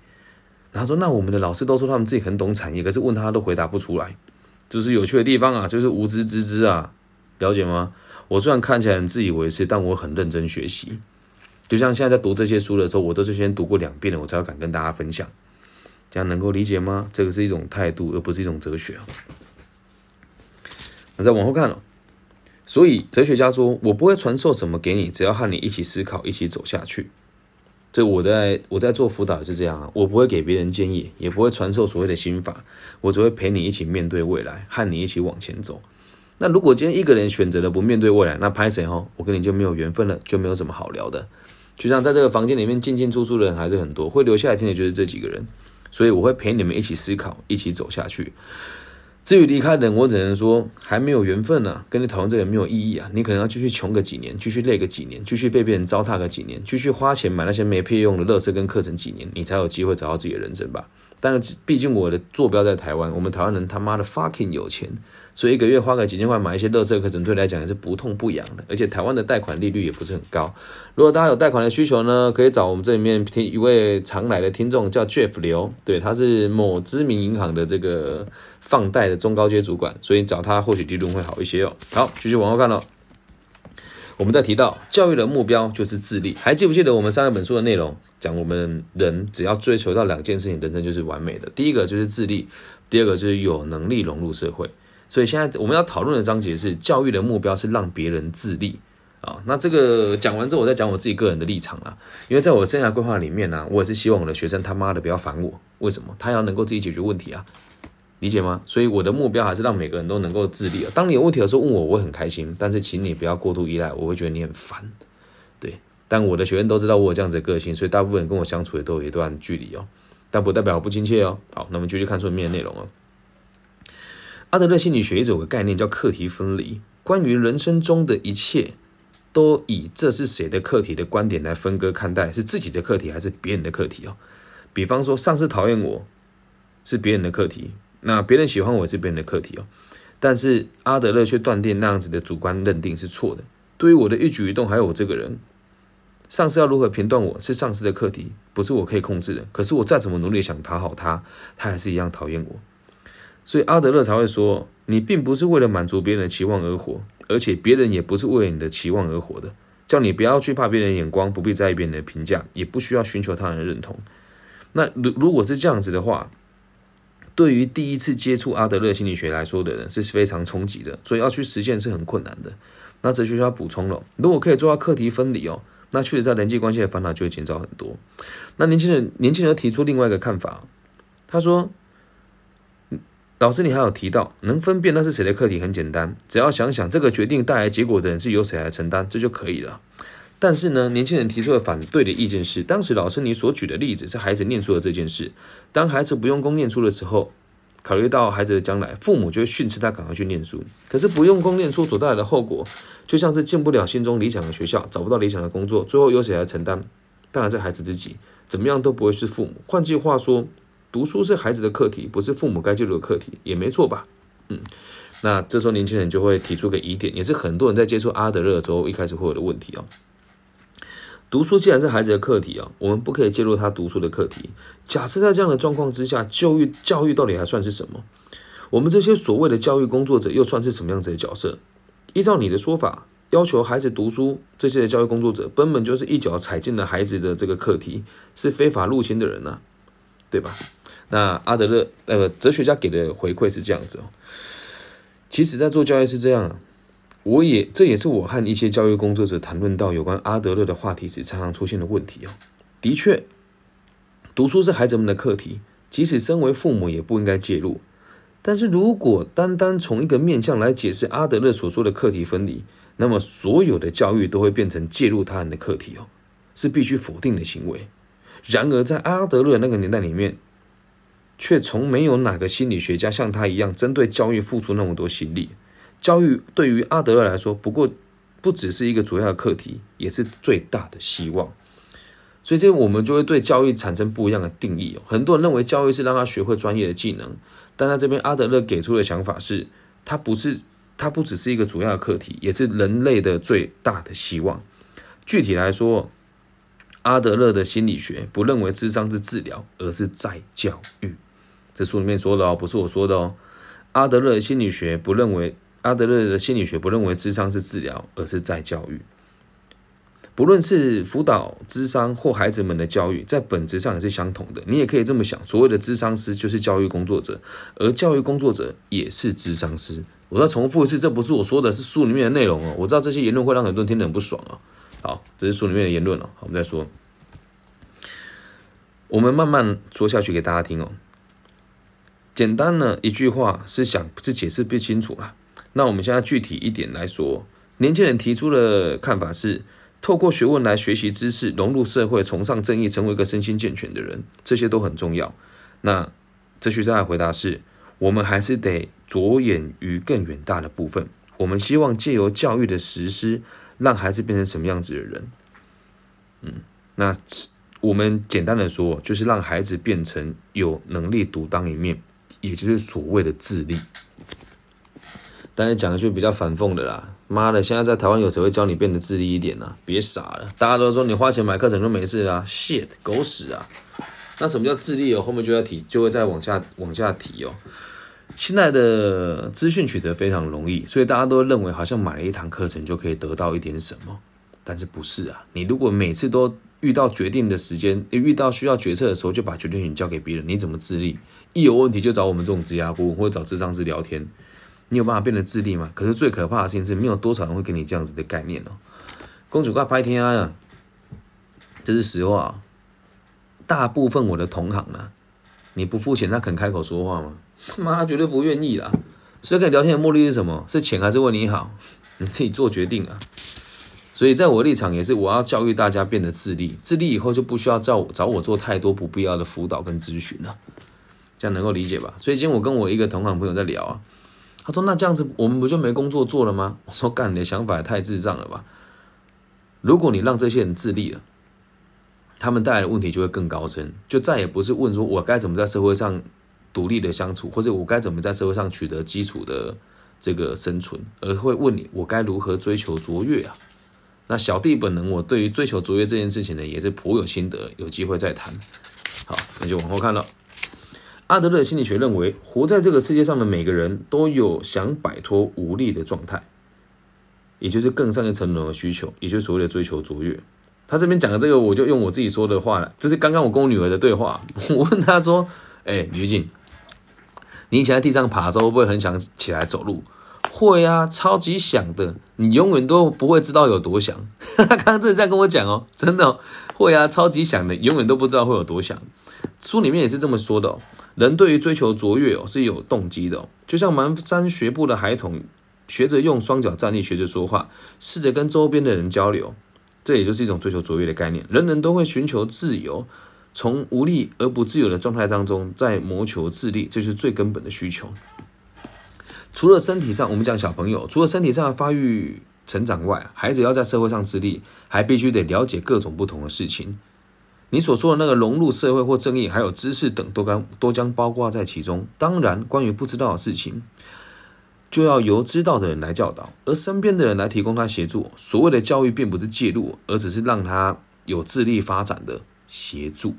然后说，那我们的老师都说他们自己很懂产业，可是问他都回答不出来，这是有趣的地方啊，就是无知之知啊，了解吗？我虽然看起来很自以为是，但我很认真学习。就像现在在读这些书的时候，我都是先读过两遍了，我才敢跟大家分享。这样能够理解吗？这个是一种态度，而不是一种哲学。那再往后看了，所以哲学家说：“我不会传授什么给你，只要和你一起思考，一起走下去。”这我在我在做辅导也是这样啊，我不会给别人建议，也不会传授所谓的心法，我只会陪你一起面对未来，和你一起往前走。那如果今天一个人选择了不面对未来，那拍谁哈？我跟你就没有缘分了，就没有什么好聊的。就像在这个房间里面进进出出的人还是很多，会留下来听的就是这几个人，所以我会陪你们一起思考，一起走下去。至于离开人，我只能说还没有缘分呢，跟你讨论这个没有意义啊。你可能要继续穷个几年，继续累个几年，继续被别人糟蹋个几年，继续花钱买那些没屁用的乐色跟课程几年，你才有机会找到自己的人生吧。但是毕竟我的坐标在台湾，我们台湾人他妈的 fucking 有钱。所以一个月花个几千块买一些乐色课程，对来讲也是不痛不痒的。而且台湾的贷款利率也不是很高。如果大家有贷款的需求呢，可以找我们这里面听一位常来的听众叫 Jeff 刘，对，他是某知名银行的这个放贷的中高阶主管，所以找他或许利润会好一些哦。好，继续往后看了。我们在提到教育的目标就是自立，还记不记得我们上一本书的内容？讲我们人只要追求到两件事情，人生就是完美的。第一个就是自立，第二个就是有能力融入社会。所以现在我们要讨论的章节是教育的目标是让别人自立啊。那这个讲完之后，我再讲我自己个人的立场啊。因为在我的生涯规划里面呢，我也是希望我的学生他妈的不要烦我。为什么？他要能够自己解决问题啊，理解吗？所以我的目标还是让每个人都能够自立啊。当你有问题的时候问我，我会很开心。但是请你不要过度依赖，我会觉得你很烦。对，但我的学生都知道我有这样子的个性，所以大部分人跟我相处也都有一段距离哦。但不代表我不亲切哦。好，那么继续看书里面的内容哦。阿德勒心理学一直有个概念叫课题分离，关于人生中的一切，都以这是谁的课题的观点来分割看待，是自己的课题还是别人的课题哦？比方说，上司讨厌我是别人的课题，那别人喜欢我是别人的课题哦。但是阿德勒却断定那样子的主观认定是错的。对于我的一举一动，还有我这个人，上司要如何评断我是上司的课题，不是我可以控制的。可是我再怎么努力想讨好他，他还是一样讨厌我。所以阿德勒才会说，你并不是为了满足别人的期望而活，而且别人也不是为了你的期望而活的。叫你不要去怕别人的眼光，不必在意别人的评价，也不需要寻求他人的认同。那如如果是这样子的话，对于第一次接触阿德勒心理学来说的人是非常冲击的，所以要去实现是很困难的。那哲学家补充了，如果可以做到课题分离哦，那确实在人际关系的烦恼就会减少很多。那年轻人，年轻人提出另外一个看法，他说。老师，你还有提到能分辨那是谁的课题很简单，只要想想这个决定带来结果的人是由谁来承担，这就可以了。但是呢，年轻人提出的反对的意见是，当时老师你所举的例子是孩子念书的这件事，当孩子不用功念书的时候，考虑到孩子的将来，父母就会训斥他赶快去念书。可是不用功念书所带来的后果，就像是进不了心中理想的学校，找不到理想的工作，最后由谁来承担？当然是孩子自己，怎么样都不会是父母。换句话说。读书是孩子的课题，不是父母该介入的课题，也没错吧？嗯，那这时候年轻人就会提出个疑点，也是很多人在接触阿德勒之后一开始会有的问题哦。读书既然是孩子的课题啊，我们不可以介入他读书的课题。假设在这样的状况之下，教育教育到底还算是什么？我们这些所谓的教育工作者又算是什么样子的角色？依照你的说法，要求孩子读书，这些教育工作者根本就是一脚踩进了孩子的这个课题，是非法入侵的人呢、对吧？那阿德勒呃哲学家给的回馈是这样子哦，其实在做教育是这样啊。我也这也是我和一些教育工作者谈论到有关阿德勒的话题时常常出现的问题哦。的确，读书是孩子们的课题，即使身为父母也不应该介入。但是如果单单从一个面向来解释阿德勒所说的课题分离，那么所有的教育都会变成介入他人的课题哦，是必须否定的行为。然而在阿德勒那个年代里面，却从没有哪个心理学家像他一样针对教育付出那么多心力。教育对于阿德勒来说，不过不只是一个主要的课题，也是最大的希望。所以这我们就会对教育产生不一样的定义。很多人认为教育是让他学会专业的技能，但他这边阿德勒给出的想法是，他不是，他不只是一个主要的课题，也是人类的最大的希望。具体来说，阿德勒的心理学不认为智商是治疗，而是在教育。这书里面说的哦，不是我说的哦。阿德勒的心理学不认为。阿德勒的心理学不认为智商是治疗，而是在教育。不论是辅导智商或孩子们的教育，在本质上也是相同的。你也可以这么想：所谓的智商师就是教育工作者，而教育工作者也是智商师。我再重复一次，这不是我说的，是书里面的内容哦。我知道这些言论会让很多人听得很不爽哦。好，这是书里面的言论哦。我们再说，我们慢慢说下去给大家听哦。简单呢一句话是想是解释不清楚了。那我们现在具体一点来说，年轻人提出的看法是，透过学问来学习知识，融入社会，崇尚正义，成为一个身心健全的人，这些都很重要。那哲学家的回答是，我们还是得着眼于更远大的部分。我们希望借由教育的实施，让孩子变成什么样子的人？嗯，那我们简单的说，就是让孩子变成有能力独当一面，也就是所谓的自立。当然讲一句比较反讽的啦，妈的，现在在台湾有谁会教你变得自立一点呢、别傻了，大家都说你花钱买课程就没事啦，shit，狗屎啊！那什么叫自立哦？后面就要提，就会再往下往下提哦。现在的资讯取得非常容易，所以大家都认为好像买了一堂课程就可以得到一点什么，但是不是啊？你如果每次都遇到决定的时间，遇到需要决策的时候就把决定权交给别人，你怎么自立？一有问题就找我们这种职涯顾问或者找智商师聊天。你有办法变得自立吗？可是最可怕的事情是，没有多少人会给你这样子的概念哦。公主挂拍天啊，这是实话。大部分我的同行啊，你不付钱，他肯开口说话吗？他妈，他绝对不愿意啦。所以跟你聊天的目的是什么？是钱还是为你好？你自己做决定啊。所以在我的立场也是，我要教育大家变得自立，自立以后就不需要找我找我做太多不必要的辅导跟咨询了。这样能够理解吧？最近我跟我一个同行朋友在聊啊。他说：“那这样子，我们不就没工作做了吗？”我说：“干，你的想法也太智障了吧！如果你让这些人自立了，他们带来的问题就会更高深，就再也不是问说我该怎么在社会上独立的相处，或者我该怎么在社会上取得基础的这个生存，而会问你我该如何追求卓越啊？那小弟本人，我对于追求卓越这件事情呢，也是颇有心得，有机会再谈。好，那就往后看了。”阿德勒心理学认为，活在这个世界上的每个人都有想摆脱无力的状态，也就是更上一层楼的需求，也就是所谓的追求卓越。他这边讲的这个，我就用我自己说的话了。这是刚刚我跟我女儿的对话。我问她说：“哎，吕静，你以前在地上爬的时候，会不会很想起来走路？”“会啊，超级想的。你永远都不会知道有多想。”他刚刚这在跟我讲哦，真的会啊，超级想的，永远都不知道会有多想。书里面也是这么说的。人对于追求卓越哦是有动机的，就像蹒跚学步的孩童，学着用双脚站立，学着说话，试着跟周边的人交流，这也就是一种追求卓越的概念。人人都会寻求自由，从无力而不自由的状态当中，在谋求自立，这是最根本的需求。除了身体上，我们讲小朋友，除了身体上的发育成长外，孩子要在社会上自立，还必须得了解各种不同的事情。你所说的那个融入社会或正义，还有知识等，都将都将包括在其中。当然，关于不知道的事情，就要由知道的人来教导，而身边的人来提供他协助。所谓的教育，并不是介入，而只是让他有智力发展的协助。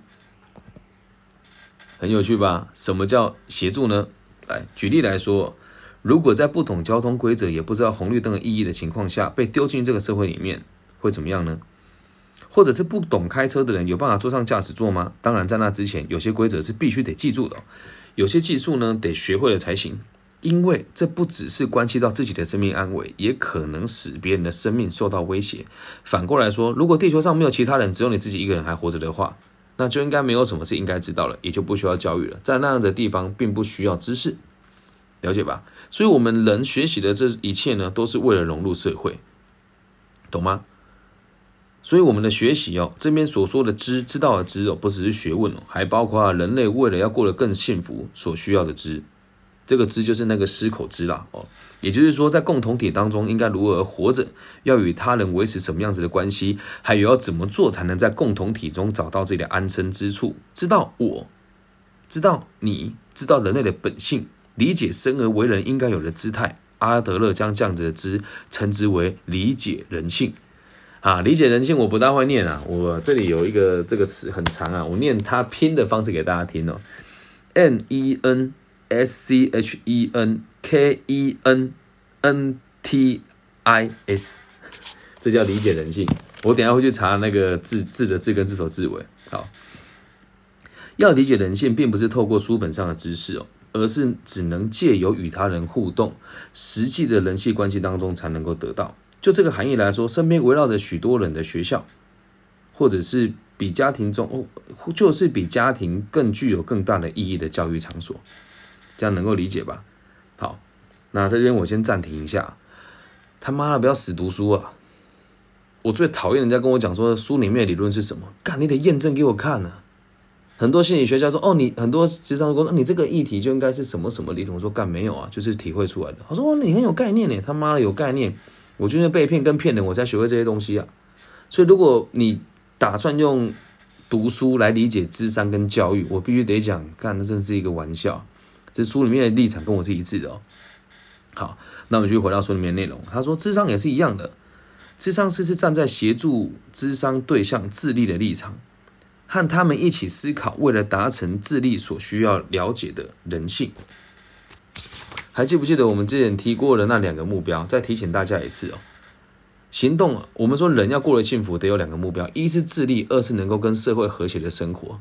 很有趣吧？什么叫协助呢？来举例来说，如果在不懂交通规则，也不知道红绿灯的意义的情况下，被丢进这个社会里面，会怎么样呢？或者是不懂开车的人，有办法坐上驾驶座吗？当然，在那之前，有些规则是必须得记住的，有些技术呢，得学会了才行。因为这不只是关系到自己的生命安危，也可能使别人的生命受到威胁。反过来说，如果地球上没有其他人，只有你自己一个人还活着的话，那就应该没有什么是应该知道了，也就不需要教育了。在那样的地方，并不需要知识，了解吧？所以，我们人学习的这一切呢，都是为了融入社会，懂吗？所以，我们的学习哦，这边所说的知知道的知哦，不只是学问哦，还包括人类为了要过得更幸福所需要的知。这个知就是那个失口知啦，哦，也就是说，在共同体当中应该如何活着，要与他人维持什么样子的关系，还有要怎么做才能在共同体中找到自己的安身之处，知道我，知道你，知道人类的本性，理解生而为人应该有的姿态。阿德勒将这样子的知称之为理解人性。啊，理解人性我不大会念啊，我这里有一个这个词很长啊，我念它拼的方式给大家听哦，N E N。S C H E N K E N N T I S，这叫理解人性。我等下会去查那个字字的字根字首字尾。好，要理解人性，并不是透过书本上的知识哦，而是只能借由与他人互动，实际的人际关系当中才能够得到。就这个含义来说，身边围绕着许多人的学校，或者是比家庭中哦，就是比家庭更具有更大的意义的教育场所。这样能够理解吧？好，那这边我先暂停一下。他妈的，不要死读书啊！我最讨厌人家跟我讲说书里面的理论是什么，干你得验证给我看呢。很多心理学家说，哦，你很多智商工，你这个议题就应该是什么什么理论。我说干没有啊，就是体会出来的。他说，你很有概念呢，他妈的有概念，我就是被骗跟骗人，我才学会这些东西啊。所以如果你打算用读书来理解智商跟教育，我必须得讲，看那真是一个玩笑。这书里面的立场跟我是一致的哦。好，那我们就回到书里面内容。他说，智商也是一样的，智商是是站在协助智商对象智力的立场，和他们一起思考，为了达成智力所需要了解的人性。还记不记得我们之前提过的那两个目标？再提醒大家一次哦。行动，我们说人要过得幸福，得有两个目标：一是自立，二是能够跟社会和谐的生活。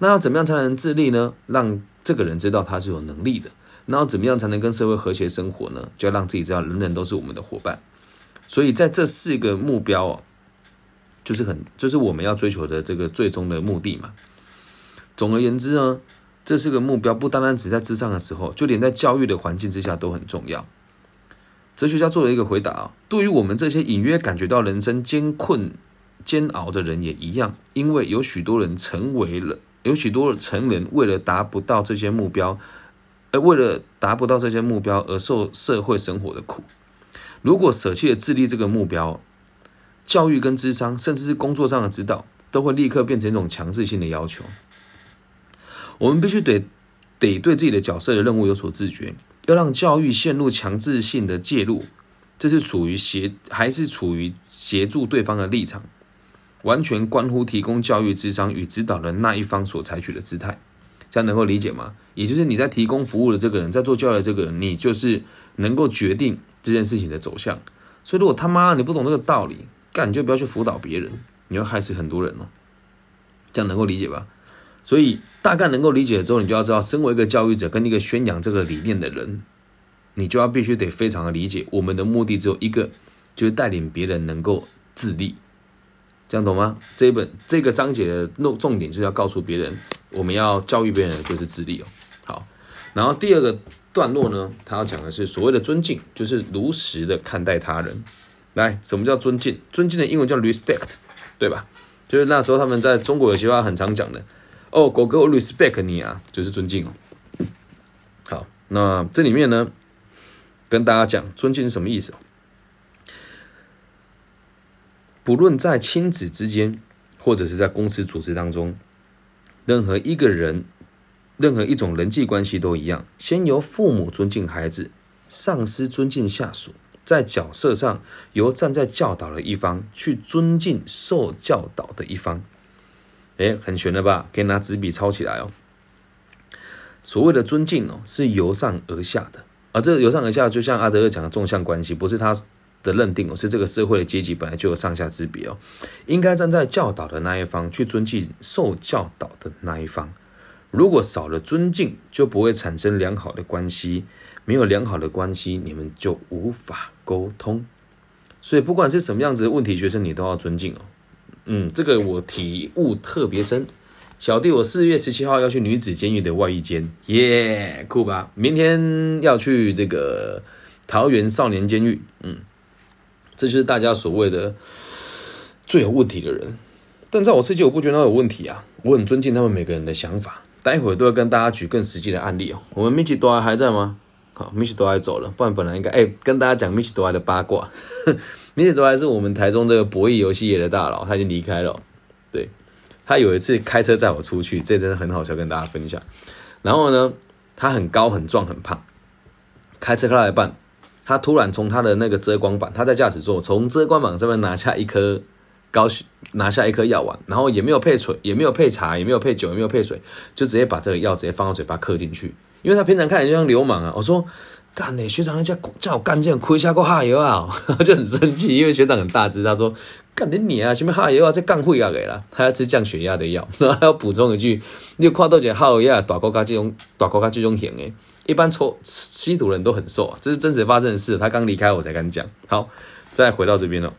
那要怎么样才能自立呢？让这个人知道他是有能力的。那要怎么样才能跟社会和谐生活呢？就要让自己知道人人都是我们的伙伴。所以在这四个目标哦，就是很就是我们要追求的这个最终的目的嘛。总而言之呢，这是个目标不单单只在智商的时候，就连在教育的环境之下都很重要。哲学家做了一个回答啊，对于我们这些隐约感觉到人生艰困煎熬的人也一样，因为有许多人成为了。有许多成人为了达不到这些目标，而为了达不到这些目标而受社会生活的苦。如果舍弃了自立这个目标，教育跟智商，甚至是工作上的指导，都会立刻变成一种强制性的要求。我们必须得得对自己的角色的任务有所自觉，要让教育陷入强制性的介入，这是处于协还是处于协助对方的立场？完全关乎提供教育、智商与指导的那一方所采取的姿态，这样能够理解吗？也就是你在提供服务的这个人，在做教育的这个人，你就是能够决定这件事情的走向。所以，如果他妈你不懂这个道理，干你就不要去辅导别人，你会害死很多人哦。这样能够理解吧？所以大概能够理解之后，你就要知道，身为一个教育者跟一个宣扬这个理念的人，你就要必须得非常的理解，我们的目的只有一个，就是带领别人能够自立。这样懂吗？这一本这个章节的重重点就是要告诉别人，我们要教育别人就是自立哦。好，然后第二个段落呢，他要讲的是所谓的尊敬，就是如实的看待他人。来，什么叫尊敬？尊敬的英文叫 respect，对吧？就是那时候他们在中国有些话很常讲的，哦，狗哥我 respect 你啊，就是尊敬哦。好，那这里面呢，跟大家讲尊敬是什么意思？不论在亲子之间，或者是在公司组织当中，任何一个人、任何一种人际关系都一样。先由父母尊敬孩子，上司尊敬下属，在角色上由站在教导的一方去尊敬受教导的一方。诶，很玄了吧？可以拿纸笔抄起来哦。所谓的尊敬哦，是由上而下的，而这个由上而下，就像阿德勒讲的纵向关系，不是他的认定哦，是这个社会的阶级本来就有上下之别哦，应该站在教导的那一方去尊敬受教导的那一方。如果少了尊敬，就不会产生良好的关系，没有良好的关系，你们就无法沟通。所以不管是什么样子的问题，学生你都要尊敬哦。嗯，这个我体悟特别深。小弟，我四月十七号要去女子监狱的外衣间，耶，酷吧？明天要去这个桃园少年监狱，嗯，这就是大家所谓的最有问题的人。但在我世界，我不觉得他有问题啊，我很尊敬他们每个人的想法。待会都要跟大家举更实际的案例哦。我们米奇多埃还在吗？好，米奇多埃走了，不然本来应该哎跟大家讲米奇多埃的八卦。米奇多埃是我们台中这个博弈游戏业的大佬，他已经离开了，对。他有一次开车载我出去，这真的很好笑，跟大家分享。然后呢，他很高、很壮、很胖，开车开到一半，他突然从他的那个遮光板，他在驾驶座，从遮光板上面拿下一颗高，拿下一颗药丸，然后也没有配水，也没有配茶，也没有配酒，也没有配水，就直接把这个药直接放到嘴巴嗑进去。因为他平常看起来就像流氓啊，我说。干嘞！学长人家叫我干这样亏下过哈油啊，就很生气，因为学长很大只，他说干你你啊，前面哈油啊，这干会啊给了，他要吃降血压的药，然后还要补充一句，你有看到这哈油啊，大国家这种大国家这种型诶，一般抽吸毒人都很瘦啊，这是真实发生的事，他刚离开我才敢讲。好，再回到这边了，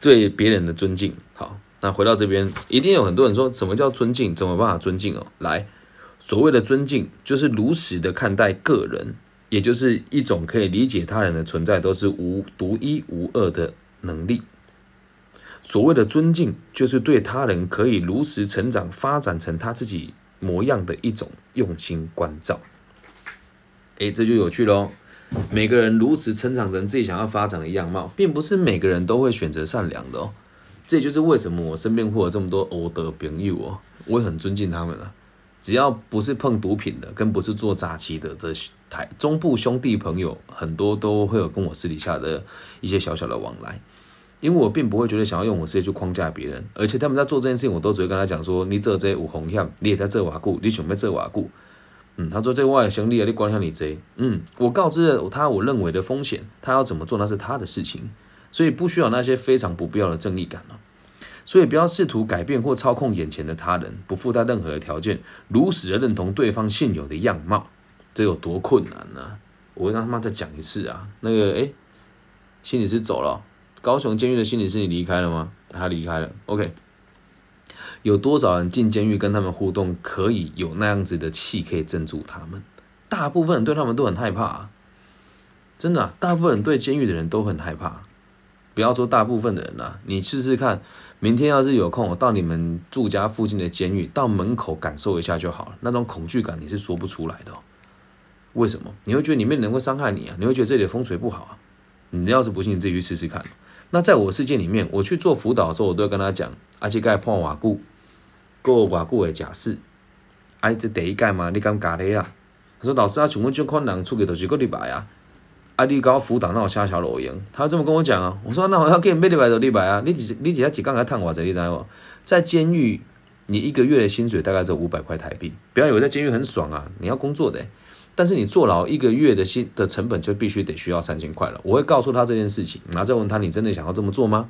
对别人的尊敬。好，那回到这边，一定有很多人说，什么叫尊敬？怎么办法尊敬哦？来。所谓的尊敬，就是如实的看待个人，也就是一种可以理解他人的存在都是无独一无二的能力。所谓的尊敬，就是对他人可以如实成长、发展成他自己模样的一种用心关照。诶，这就有趣喽！每个人如实成长成自己想要发展的样貌，并不是每个人都会选择善良的哦。这就是为什么我身边会有这么多欧德朋友哦，我也很尊敬他们了。只要不是碰毒品的，跟不是做杂七的的台中部兄弟朋友，很多都会有跟我私底下的一些小小的往来，因为我并不会觉得想要用我世界去框架别人，而且他们在做这件事情，我都只会跟他讲说：你这这有红线，你也在这瓦固，你准备这瓦固。嗯，他说这外兄弟啊，你关下你这，嗯，我告知了他我认为的风险，他要怎么做那是他的事情，所以不需要那些非常不必要的正义感了。所以不要试图改变或操控眼前的他人，不附带任何的条件，如实的认同对方现有的样貌，这有多困难呢？我会让他妈再讲一次啊！那个，诶，心理师走了，高雄监狱的心理师你离开了吗？他离开了。OK，有多少人进监狱跟他们互动，可以有那样子的气可以镇住他们？大部分人对他们都很害怕，啊真的，大部分人对监狱的人都很害怕。不要说大部分的人了，你试试看。明天要是有空，我到你们住家附近的监狱，到门口感受一下就好了。那种恐惧感你是说不出来的。为什么？你会觉得里面人会伤害你啊？你会觉得这里的风水不好啊？你要是不信，你自己去试试看。那在我世界里面，我去做辅导的时候，我都会跟他讲：阿七盖破瓦固，过瓦固的假释。哎，这第一盖嘛，你敢假的啊？他说：老师啊，请问这款人出去都是个礼拜啊？阿力高辅导那我下小裸言，他这么跟我讲啊，我说那我要给你每礼拜都礼拜啊，你几你几下几刚才探我这，你知道在监狱，你一个月的薪水大概只有五百块台币，不要以为在监狱很爽啊，你要工作的，但是你坐牢一个月的薪的成本就必须得需要三千块了。我会告诉他这件事情，然后再问他，你真的想要这么做吗？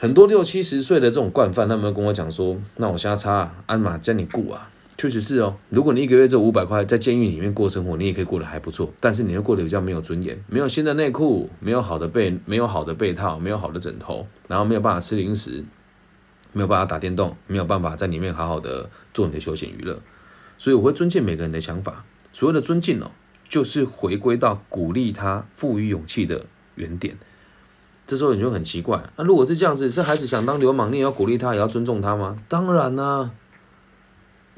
很多六七十岁的这种惯犯，他们跟我讲说，那我瞎插，鞍马将你雇啊。确实是哦，如果你一个月这五百块在监狱里面过生活，你也可以过得还不错。但是你会过得比较没有尊严，没有新的内裤，没有好的被，没有好的被套，没有好的枕头，然后没有办法吃零食，没有办法打电动，没有办法在里面好好的做你的休闲娱乐。所以我会尊敬每个人的想法。所谓的尊敬哦，就是回归到鼓励他、赋予勇气的原点。这时候你就很奇怪，那如果是这样子，是孩子想当流氓，你也要鼓励他，也要尊重他吗？当然啦。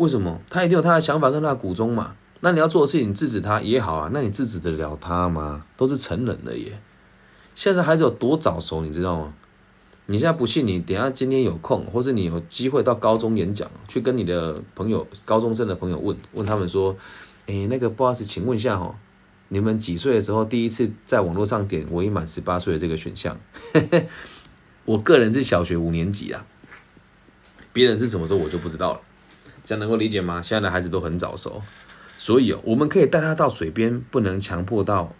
为什么他一定有他的想法跟他的苦衷嘛？那你要做的事情制止他也好啊，那你制止得了他吗？都是成人的耶。现在孩子有多早熟，你知道吗？你现在不信，你等下今天有空，或是你有机会到高中演讲，去跟你的朋友、高中生的朋友问问他们说：，诶，那个不好意思，请问一下哦，你们几岁的时候第一次在网络上点“我已满十八岁”的这个选项？我个人是小学五年级啊，别人是什么时候我就不知道了。这样能够理解吗？现在的孩子都很早熟，所以哦，我们可以带他到水边，不能强迫到，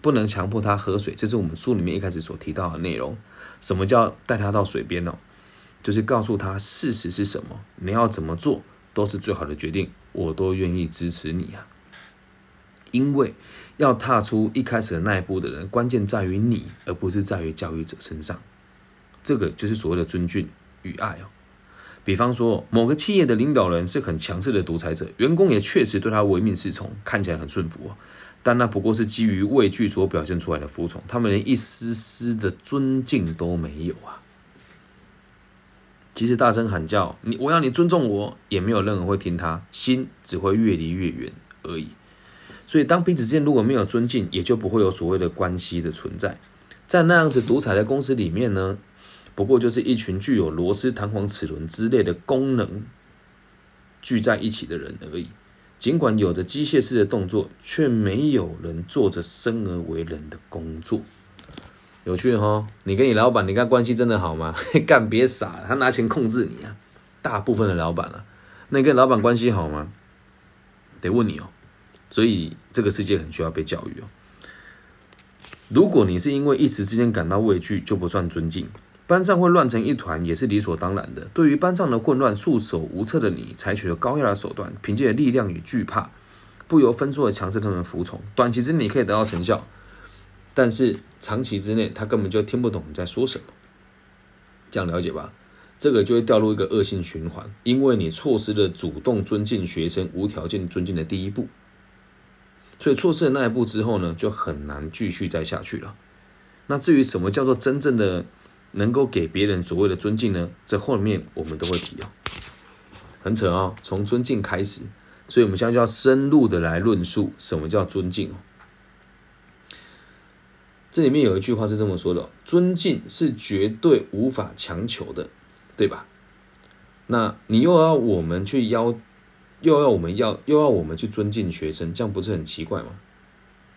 不能强迫他喝水。这是我们书里面一开始所提到的内容。什么叫带他到水边呢？就是告诉他事实是什么，你要怎么做都是最好的决定，我都愿意支持你啊。因为要踏出一开始的那一步的人，关键在于你，而不是在于教育者身上。这个就是所谓的尊敬与爱哦。比方说，某个企业的领导人是很强势的独裁者，员工也确实对他唯命是从，看起来很顺服哦。但那不过是基于畏惧所表现出来的服从，他们连一丝丝的尊敬都没有啊。即使大声喊叫，你我要你尊重我，也没有任何人会听他，心只会越离越远而已。所以，当彼此之间如果没有尊敬，也就不会有所谓的关系的存在。在那样子独裁的公司里面呢，不过就是一群具有螺丝、弹簧、齿轮之类的功能聚在一起的人而已。尽管有着机械式的动作，却没有人做着生而为人的工作。有趣哈！你跟你老板，你跟关系真的好吗？干别傻了，他拿钱控制你啊！大部分的老板啊，那你跟老板关系好吗？得问你哦。所以这个世界很需要被教育哦。如果你是因为一时之间感到畏惧，就不算尊敬。班上会乱成一团，也是理所当然的。对于班上的混乱，束手无策的你，采取了高压的手段，凭借力量与惧怕，不由分说的强制他们服从。短期之内你可以得到成效，但是长期之内，他根本就听不懂你在说什么。这样了解吧？这个就会掉入一个恶性循环，因为你错失了主动尊敬学生、无条件尊敬的第一步。所以错失了那一步之后呢，就很难继续再下去了。那至于什么叫做真正的能够给别人所谓的尊敬呢？这后面我们都会提哦。很扯哦，从尊敬开始，所以我们现在就要深入的来论述什么叫尊敬哦。这里面有一句话是这么说的：尊敬是绝对无法强求的，对吧？那你又要我们去要？又要我们要又要我们去尊敬学生，这样不是很奇怪吗？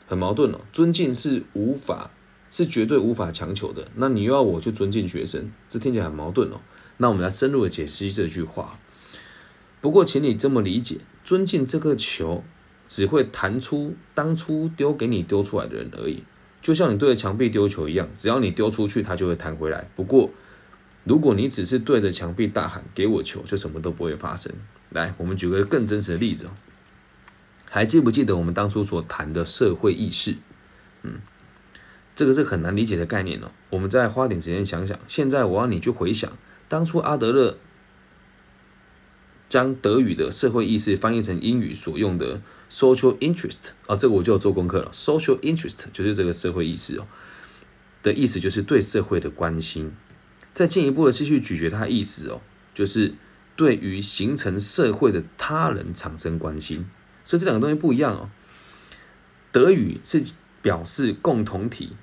很矛盾哦。尊敬是无法，是绝对无法强求的。那你又要我去尊敬学生，这听起来很矛盾哦。那我们来深入的解析这句话。不过，请你这么理解：尊敬这个球只会弹出当初丢给你丢出来的人而已，就像你对着墙壁丢球一样，只要你丢出去，它就会弹回来。不过，如果你只是对着墙壁大喊“给我球”，就什么都不会发生。来，我们举个更真实的例子哦。还记不记得我们当初所谈的社会意识？嗯，这个是很难理解的概念哦。我们再花点时间想想。现在我要你去回想，当初阿德勒将德语的社会意识翻译成英语所用的 social interest 啊，这个我就做功课了。social interest 就是这个社会意识哦的意思，就是对社会的关心。再进一步的继续咀嚼它意思哦，就是。对于形成社会的他人产生关心，所以这两个东西不一样哦。德语是表示共同体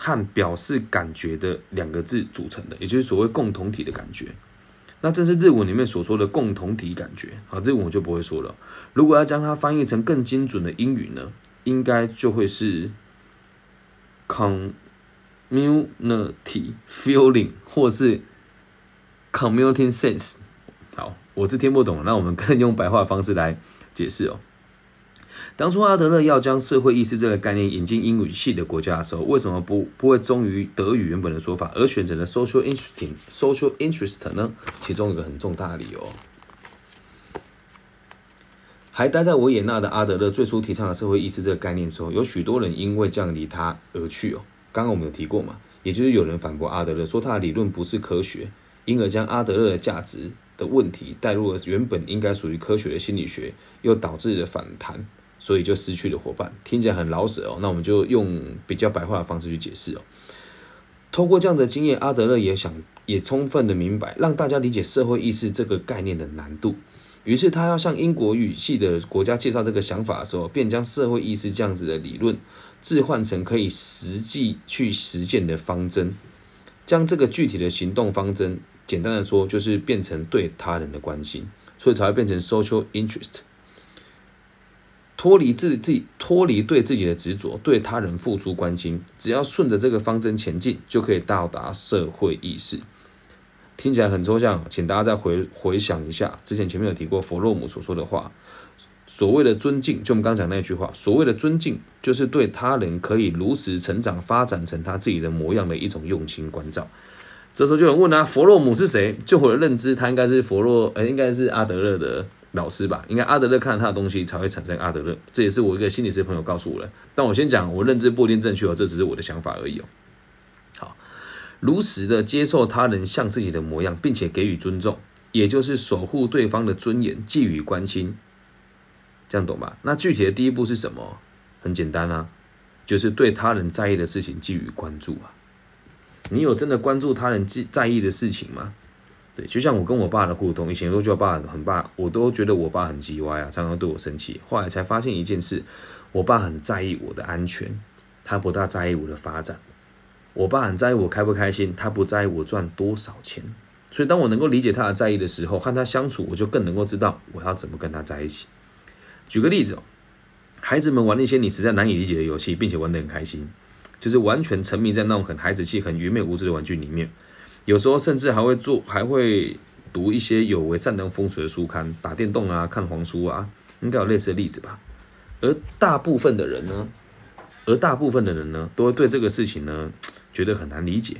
和表示感觉的两个字组成的，也就是所谓共同体的感觉。那这是日文里面所说的共同体感觉啊，日文我就不会说了。如果要将它翻译成更精准的英语呢，应该就会是 community feeling 或是 community sense。好我是听不懂，那我们更用白话方式来解释哦。当初阿德勒要将社会意识这个概念引进英语系的国家的时候，为什么不不会忠于德语原本的说法，而选择了 social interesting social interest 呢？其中有个很重大的理由。还待在维也纳的阿德勒最初提倡的社会意识这个概念的时候，有许多人因为这样离他而去哦。刚刚我们有提过嘛，也就是有人反驳阿德勒，说他的理论不是科学，因而将阿德勒的价值。的问题带入了原本应该属于科学的心理学，又导致了反弹，所以就失去了伙伴。听起来很老舍哦，那我们就用比较白话的方式去解释哦。透过这样的经验，阿德勒也想也充分的明白，让大家理解社会意识这个概念的难度。于是他要向英国语系的国家介绍这个想法的时候，便将社会意识这样子的理论置换成可以实际去实践的方针，将这个具体的行动方针。简单的说，就是变成对他人的关心，所以才会变成 social interest。脱离自己，脱离对自己的执着，对他人付出关心，只要顺着这个方针前进，就可以到达社会意识。听起来很抽象，请大家再回回想一下，之前前面有提过弗洛姆所说的话。所谓的尊敬，就我们刚讲那句话，所谓的尊敬，就是对他人可以如实成长、发展成他自己的模样的一种用心关照。这时候就有人问啊，弗洛姆是谁？就我的认知，他应该是弗洛，呃，应该是阿德勒的老师吧？应该阿德勒看了他的东西才会产生阿德勒。这也是我一个心理师朋友告诉我的。但我先讲，我认知不一定正确哦，这只是我的想法而已哦。好，如实的接受他人像自己的模样，并且给予尊重，也就是守护对方的尊严，寄予关心。这样懂吧？那具体的第一步是什么？很简单啊，就是对他人在意的事情给予关注啊。你有真的关注他人在在意的事情吗？对，就像我跟我爸的互动，以前都觉得爸很爸，我都觉得我爸很叽歪啊，常常对我生气。后来才发现一件事，我爸很在意我的安全，他不大在意我的发展。我爸很在意我开不开心，他不在意我赚多少钱。所以当我能够理解他的在意的时候，和他相处，我就更能够知道我要怎么跟他在一起。举个例子，孩子们玩那些你实在难以理解的游戏，并且玩得很开心，就是完全沉迷在那种很孩子气、很愚昧无知的玩具里面。有时候甚至还会做，还会读一些有违善良风水的书刊，打电动啊，看黄书啊，应该有类似的例子吧。而大部分的人呢，而大部分的人呢，都会对这个事情呢觉得很难理解，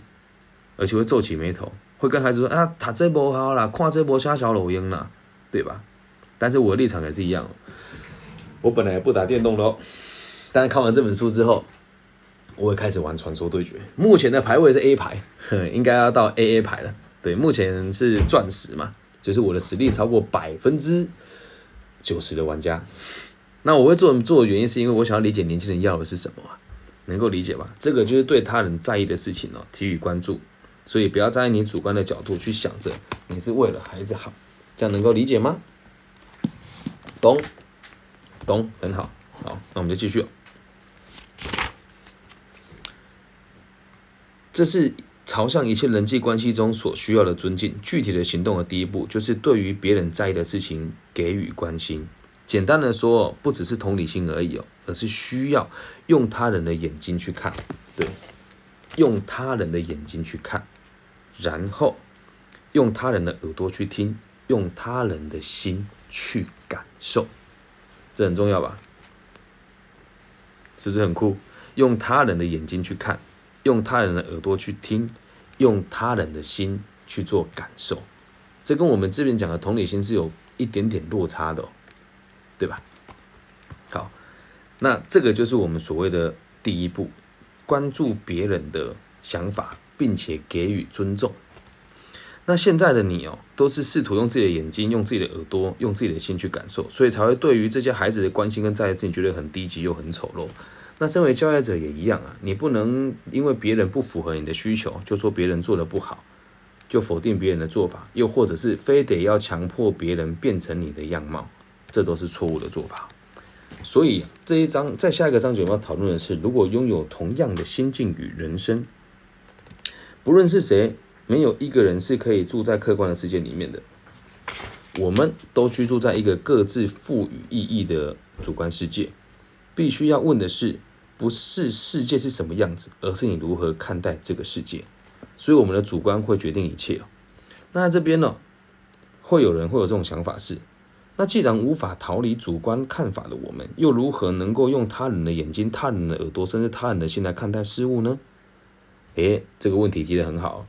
而且会皱起眉头，会跟孩子说啊，他这不好啦，看这波瞎小老鹰啦，对吧？但是我的立场也是一样。我本来不打电动喽，但是看完这本书之后，我会开始玩传说对决。目前的排位是 A 排，应该要到 AA 排了。对，目前是钻石嘛，就是我的实力超过百分之九十的玩家。那我会做做的原因，是因为我想要理解年轻人要的是什么？能够理解吧？这个就是对他人在意的事情哦，给予关注。所以不要站在你主观的角度去想着你是为了孩子好，这样能够理解吗？懂？懂，很好，好，那我们就继续。这是朝向一切人际关系中所需要的尊敬。具体的行动的第一步，就是对于别人在意的事情给予关心。简单的说，不只是同理心而已哦，而是需要用他人的眼睛去看，对，用他人的眼睛去看，然后用他人的耳朵去听，用他人的心去感受。这很重要吧？是不是很酷？用他人的眼睛去看，用他人的耳朵去听，用他人的心去做感受，这跟我们这边讲的同理心是有一点点落差的哦，对吧？好，那这个就是我们所谓的第一步，关注别人的想法，并且给予尊重。那现在的你哦，都是试图用自己的眼睛、用自己的耳朵、用自己的心去感受，所以才会对于这些孩子的关心跟在意，自己觉得很低级又很丑陋。那身为教育者也一样啊，你不能因为别人不符合你的需求，就说别人做的不好，就否定别人的做法，又或者是非得要强迫别人变成你的样貌，这都是错误的做法。所以这一章在下一个章节我们要讨论的是，如果拥有同样的心境与人生，不论是谁。没有一个人是可以住在客观的世界里面的，我们都居住在一个各自赋予意义的主观世界。必须要问的是，不是世界是什么样子，而是你如何看待这个世界。所以我们的主观会决定一切哦。那这边呢，会有人会有这种想法是：那既然无法逃离主观看法的我们，又如何能够用他人的眼睛、他人的耳朵，甚至他人的心来看待事物呢？诶，这个问题提得很好。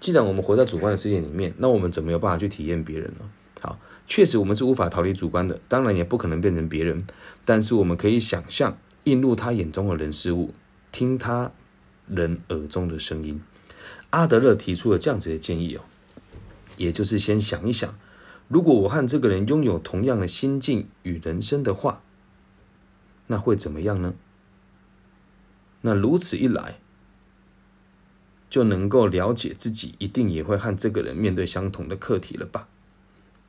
既然我们活在主观的世界里面，那我们怎么有办法去体验别人呢？好，确实我们是无法逃离主观的，当然也不可能变成别人。但是我们可以想象，映入他眼中的人事物，听他人耳中的声音。阿德勒提出了这样子的建议哦，也就是先想一想，如果我和这个人拥有同样的心境与人生的话，那会怎么样呢？那如此一来。就能够了解自己一定也会和这个人面对相同的课题了吧？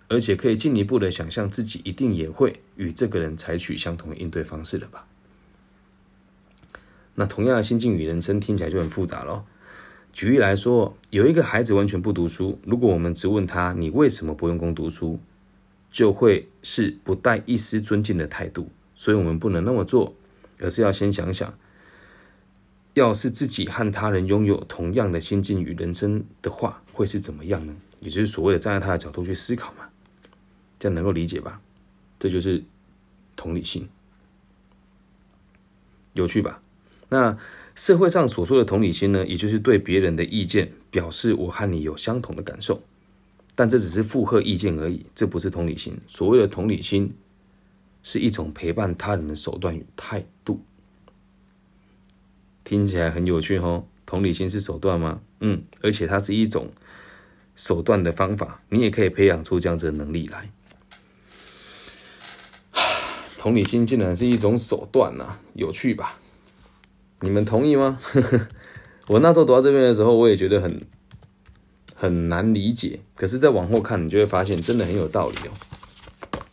而且可以进一步的想象自己一定也会与这个人采取相同的应对方式了吧？那同样的心境与人生听起来就很复杂了。举例来说，有一个孩子完全不读书，如果我们只问他你为什么不用功读书，就会是不带一丝尊敬的态度，所以我们不能那么做，而是要先想想，要是自己和他人拥有同样的心境与人生的话，会是怎么样呢？也就是所谓的站在他的角度去思考嘛，这样能够理解吧？这就是同理心，有趣吧？那社会上所说的同理心呢，也就是对别人的意见表示我和你有相同的感受，但这只是附和意见而已，这不是同理心。所谓的同理心，是一种陪伴他人的手段与态度。听起来很有趣哦，同理心是手段吗？嗯，而且它是一种手段的方法，你也可以培养出这样子的能力来。同理心竟然是一种手段呐，有趣吧？你们同意吗？我那时候读到这边的时候，我也觉得很很难理解。可是再往后看，你就会发现真的很有道理哦。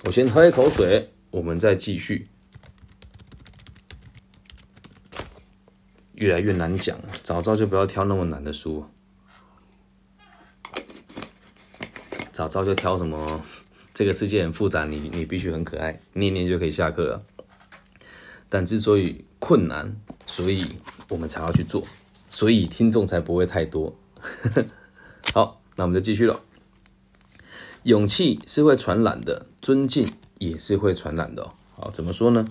我先喝一口水，我们再继续。越来越难讲，早知道就不要挑那么难的书。早知道就挑什么？这个世界很复杂，你你必须很可爱，念念就可以下课了。但之所以困难，所以我们才要去做，所以听众才不会太多。好，那我们就继续了。勇气是会传染的，尊敬也是会传染的。好，怎么说呢？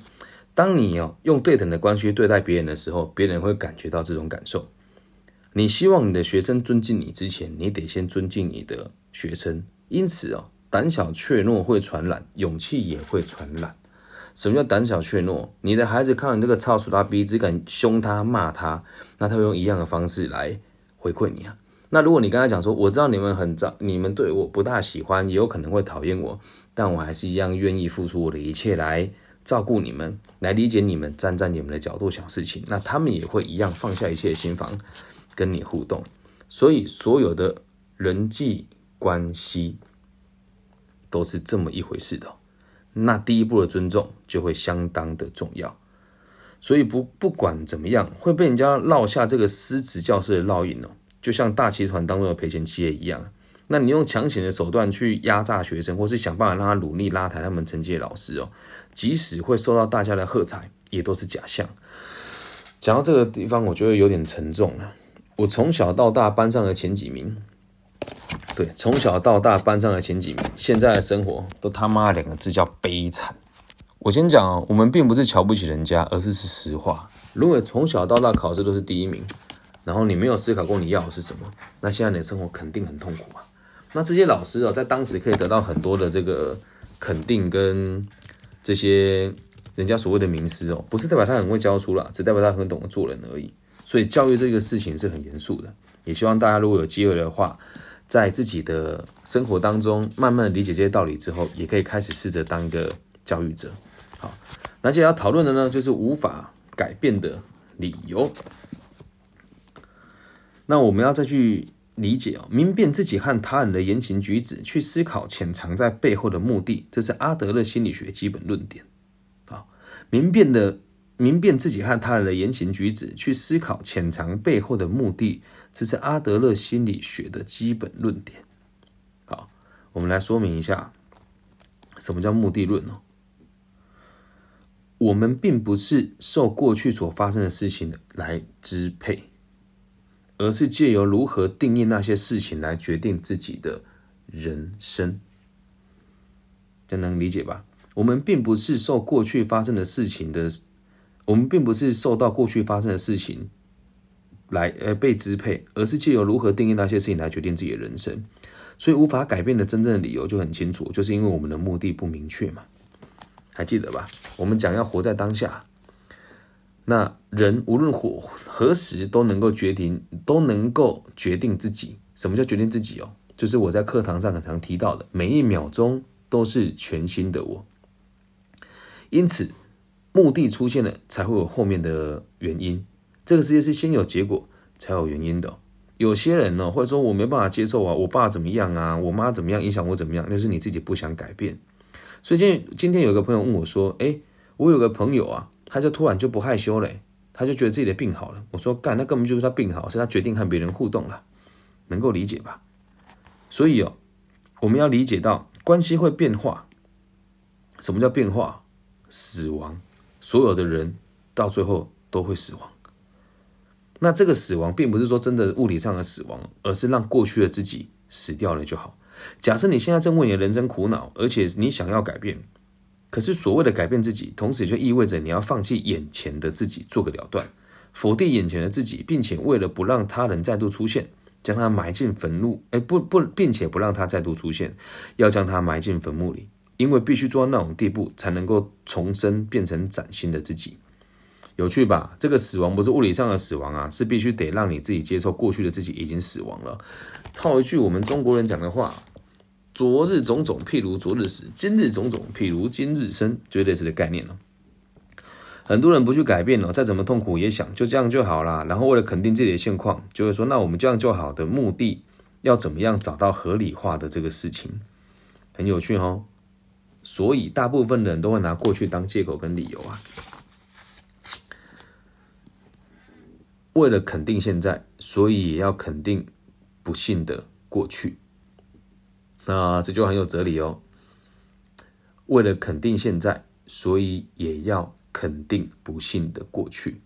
当你哦用对等的关系对待别人的时候，别人会感觉到这种感受。你希望你的学生尊敬你之前，你得先尊敬你的学生。因此哦，胆小怯懦会传染，勇气也会传染。什么叫胆小怯懦？你的孩子看到你这个操鼠他逼，只敢凶他骂他，那他会用一样的方式来回馈你啊。那如果你跟他讲说，我知道你们很糟，你们对我不大喜欢，也有可能会讨厌我，但我还是一样愿意付出我的一切来。照顾你们，来理解你们，站在你们的角度想事情，那他们也会一样放下一切心防，跟你互动。所以，所有的人际关系都是这么一回事的。那第一步的尊重就会相当的重要。所以，不不管怎么样，会被人家落下这个失职教师的烙印哦，就像大集团当中的赔钱企业一样。那你用强行的手段去压榨学生，或是想办法让他努力拉抬他们成绩的老师哦，即使会受到大家的喝彩，也都是假象。讲到这个地方，我觉得有点沉重了。我从小到大班上的前几名，对，从小到大班上的前几名，现在的生活都他妈两个字叫悲惨。我先讲哦，我们并不是瞧不起人家，而是是实话。如果从小到大考试都是第一名，然后你没有思考过你要的是什么，那现在你的生活肯定很痛苦啊。那这些老师啊，在当时可以得到很多的这个肯定跟这些人家所谓的名师哦，不是代表他很会教书啦，只代表他很懂得做人而已。所以教育这个事情是很严肃的，也希望大家如果有机会的话，在自己的生活当中慢慢理解这些道理之后，也可以开始试着当一个教育者。好，那接下来要讨论的呢，就是无法改变的理由。那我们要再去。理解哦，明辨自己和他人的言行举止，去思考潜藏在背后的目的，这是阿德勒心理学基本论点。啊，明辨的明辨自己和他人的言行举止，去思考潜藏背后的目的，这是阿德勒心理学的基本论点。好，我们来说明一下什么叫目的论哦。我们并不是受过去所发生的事情来支配。而是借由如何定义那些事情来决定自己的人生，这能理解吧？我们并不是受过去发生的事情的，我们并不是受到过去发生的事情来呃被支配，而是借由如何定义那些事情来决定自己的人生。所以无法改变的真正的理由就很清楚，就是因为我们的目的不明确嘛。还记得吧？我们讲要活在当下。那人无论何何时都能够决定，都能够决定自己。什么叫决定自己哦？就是我在课堂上很常提到的，每一秒钟都是全新的我。因此，目的出现了，才会有后面的原因。这个世界是先有结果才有原因的。有些人呢，或者说我没办法接受啊，我爸怎么样啊，我妈怎么样影响我怎么样，那是你自己不想改变。所以今今天有个朋友问我说：“哎，我有个朋友啊。”他就突然就不害羞了，他就觉得自己的病好了。我说干，那根本就是他病好，是他决定和别人互动了，能够理解吧？所以哦，我们要理解到关系会变化。什么叫变化？死亡，所有的人到最后都会死亡。那这个死亡并不是说真的物理上的死亡，而是让过去的自己死掉了就好。假设你现在正为你的人生苦恼，而且你想要改变，可是所谓的改变自己，同时就意味着你要放弃眼前的自己，做个了断，否定眼前的自己，并且为了不让他人再度出现，将他埋进坟墓。哎，不不，并且不让他再度出现，要将他埋进坟墓里，因为必须做到那种地步，才能够重生，变成崭新的自己。有趣吧？这个死亡不是物理上的死亡啊，是必须得让你自己接受过去的自己已经死亡了。套一句我们中国人讲的话：“昨日种种，譬如昨日死；今日种种，譬如今日生。”绝对是的概念了。很多人不去改变了，再怎么痛苦也想就这样就好啦。然后为了肯定自己的现况，就会说：“那我们这样就好的目的，要怎么样找到合理化的这个事情？”很有趣哦。所以大部分人都会拿过去当借口跟理由啊。为了肯定现在，所以也要肯定不幸的过去。那这就很有哲理哦。为了肯定现在，所以也要肯定不幸的过去。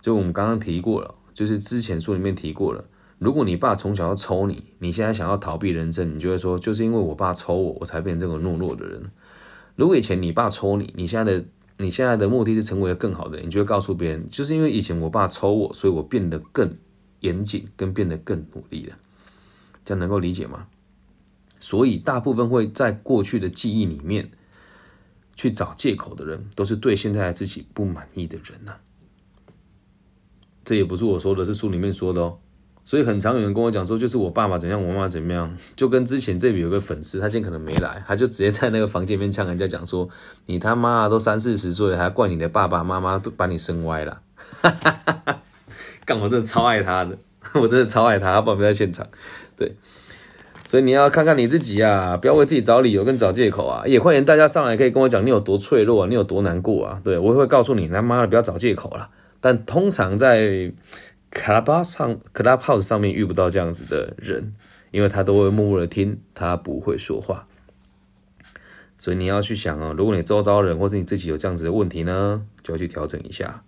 就我们刚刚提过了，就是之前书里面提过了。如果你爸从小要抽你，你现在想要逃避人生，你就会说，就是因为我爸抽我，我才变成这个懦弱的人。如果以前你爸抽你，你现在的。你现在的目的是成为更好的，你就会告诉别人，就是因为以前我爸抽我，所以我变得更严谨，跟变得更努力了。这样能够理解吗？所以大部分会在过去的记忆里面去找借口的人，都是对现在的自己不满意的人呐。这也不是我说的，是书里面说的哦。所以很常有人跟我讲说，就是我爸爸怎样，我妈妈怎么样，就跟之前这里有个粉丝，他今天可能没来，他就直接在那个房间里面呛人家讲说，你他妈都三四十岁了，还怪你的爸爸妈妈都把你生歪了，哈哈哈干我真的超爱他的，我真的超爱他，他爸爸在现场，对，所以你要看看你自己啊，不要为自己找理由跟找借口啊，也欢迎大家上来可以跟我讲你有多脆弱，你有多难过啊，对我会告诉你，他妈的不要找借口了，但通常在。Club 上，Clubhouse 上面遇不到这样子的人，因为他都会默默的听，他不会说话。所以你要去想哦，如果你周遭人或者你自己有这样子的问题呢，就要去调整一下。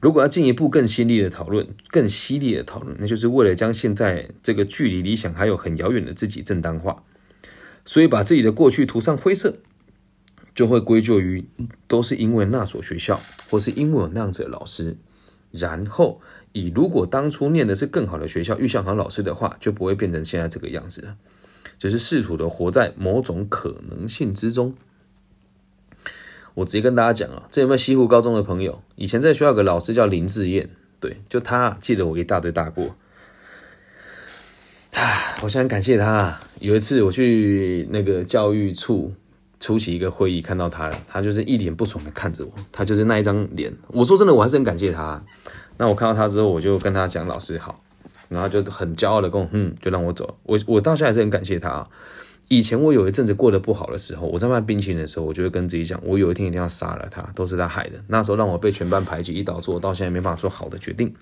如果要进一步更犀利的讨论，更犀利的讨论，那就是为了将现在这个距离理想还有很遥远的自己正当化，所以把自己的过去涂上灰色，就会归咎于都是因为那所学校，或是因为有那样子的老师，然后。以如果当初念的是更好的学校，遇上好老师的话，就不会变成现在这个样子了。就是试图的活在某种可能性之中。我直接跟大家讲啊，这有没有西湖高中的朋友？以前在学校有个老师叫林志燕，对，就他记得我一大堆大过。啊，我想感谢他。有一次我去那个教育处出席一个会议，看到他了，他就是一脸不爽的看着我，他就是那一张脸。我说真的，我还是很感谢他。那我看到他之后，我就跟他讲老师好，然后就很骄傲的跟我嗯，就让我走。我我到现在还是很感谢他。以前我有一阵子过得不好的时候，我在卖冰淇淋的时候，我就会跟自己讲，我有一天一定要杀了他，都是他害的。那时候让我被全班排挤，一导致我到现在没办法做好的决定。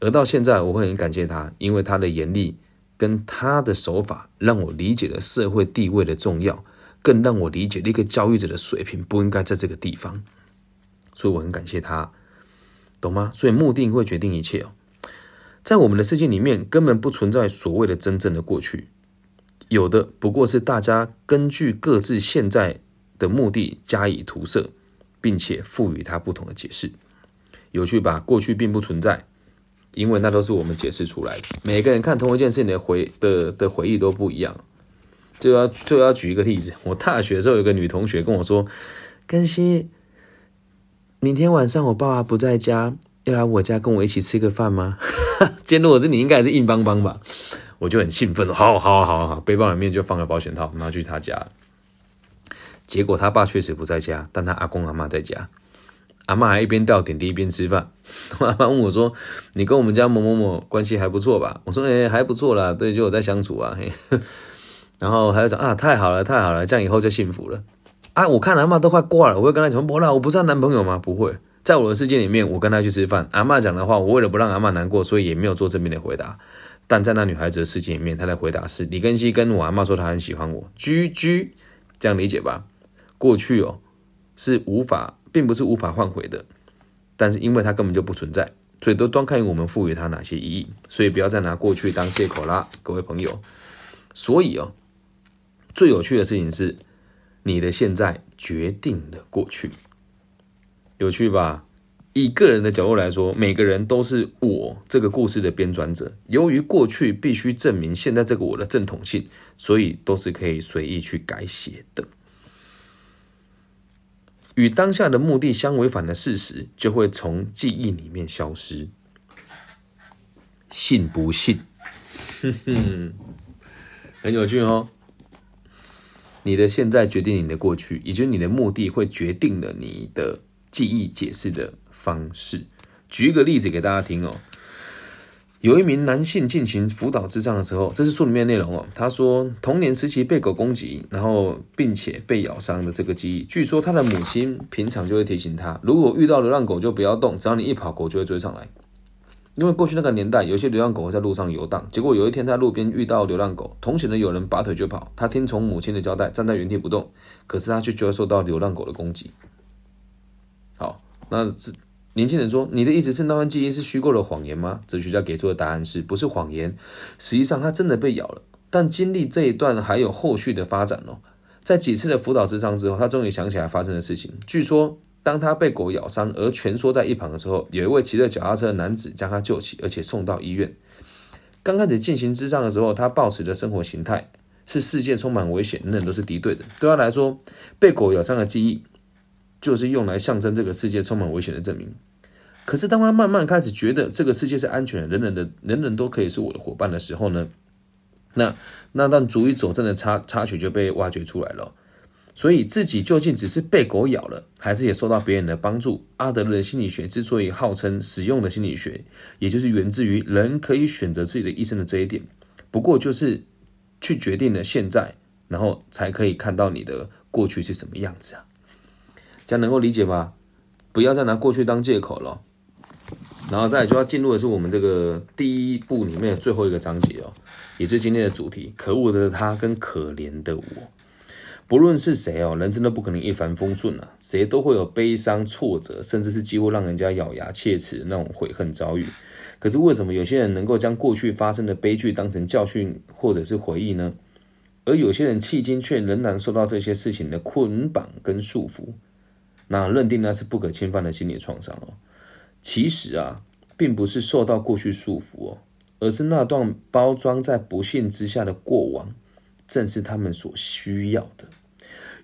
而到现在，我会很感谢他，因为他的严厉跟他的手法，让我理解了社会地位的重要，更让我理解那个教育者的水平不应该在这个地方。所以我很感谢他。懂吗？所以目的会决定一切哦。在我们的世界里面，根本不存在所谓的真正的过去，有的不过是大家根据各自现在的目的加以涂色，并且赋予它不同的解释。有趣吧？过去并不存在，因为那都是我们解释出来的。每个人看同一件事情的回的的回忆都不一样。就要就要举一个例子，我大学的时候有个女同学跟我说：“根熙。”明天晚上我爸爸不在家，要来我家跟我一起吃个饭吗？今天如果是你，应该还是硬邦邦吧？我就很兴奋，好好好好，背包里面就放个保险套，然后去他家。结果他爸确实不在家，但他阿公阿妈在家，阿妈还一边吊点滴一边吃饭。阿妈问我说：“你跟我们家某某某关系还不错吧？”我说：“哎，还不错啦，对，就有在相处啊。”，然后还要讲啊，太好了，太好了，这样以后就幸福了。啊！我看阿妈都快挂了，我会跟她讲：“不啦，我不是她男朋友吗？”不会，在我的世界里面，我跟她去吃饭。阿妈讲的话，我为了不让阿妈难过，所以也没有做正面的回答。但在那女孩子的世界里面，她的回答是：李根熙跟我阿妈说，她很喜欢我。居居，这样理解吧？过去哦，是无法，并不是无法换回的，但是因为它根本就不存在，所以都端看于我们赋予它哪些意义。所以不要再拿过去当借口啦，各位朋友。所以哦，最有趣的事情是，你的现在决定了过去，有趣吧？以个人的角度来说，每个人都是我这个故事的编撰者。由于过去必须证明现在这个我的正统性，所以都是可以随意去改写的。与当下的目的相违反的事实，就会从记忆里面消失。信不信？哼哼，很有趣哦。你的现在决定你的过去，也就是你的目的会决定了你的记忆解释的。方式，举一个例子给大家听哦。有一名男性进行辅导智障的时候，这是书里面内容哦。他说，童年时期被狗攻击，然后并且被咬伤的这个记忆，据说他的母亲平常就会提醒他，如果遇到流浪狗就不要动，只要你一跑，狗就会追上来。因为过去那个年代，有些流浪狗会在路上游荡，结果有一天在路边遇到流浪狗，同行的有人拔腿就跑，他听从母亲的交代，站在原地不动，可是他却就要受到流浪狗的攻击。好，那这。年轻人说：“你的意思是那段记忆是虚构的谎言吗？”哲学家给出的答案是不是谎言？实际上，他真的被咬了。但经历这一段还有后续的发展哦。在几次的辅导智商之后，他终于想起来发生的事情。据说，当他被狗咬伤而蜷缩在一旁的时候，有一位骑着脚踏车的男子将他救起，而且送到医院。刚开始进行智商的时候，他保持的生活形态是世界充满危险，人人都是敌对的。对他来说，被狗咬伤的记忆。就是用来象征这个世界充满危险的证明。可是，当他慢慢开始觉得这个世界是安全的，人人的人人都可以是我的伙伴的时候呢？那那段足以佐证的插插曲就被挖掘出来了。所以，自己究竟只是被狗咬了，还是也受到别人的帮助？阿德勒的心理学之所以号称实用的心理学，也就是源自于人可以选择自己的一生的这一点。不过，就是去决定了现在，然后才可以看到你的过去是什么样子啊。这样能够理解吗？不要再拿过去当借口了。然后再就要进入的是我们这个第一部里面的最后一个章节哦，也就是今天的主题：可恶的他跟可怜的我。不论是谁哦，人生都不可能一帆风顺啊，谁都会有悲伤、挫折，甚至是几乎让人家咬牙切齿的那种悔恨遭遇。可是为什么有些人能够将过去发生的悲剧当成教训或者是回忆呢？而有些人迄今却仍然受到这些事情的捆绑跟束缚？那认定那是不可侵犯的心理创伤哦，其实啊，并不是受到过去束缚哦，而是那段包装在不幸之下的过往，正是他们所需要的。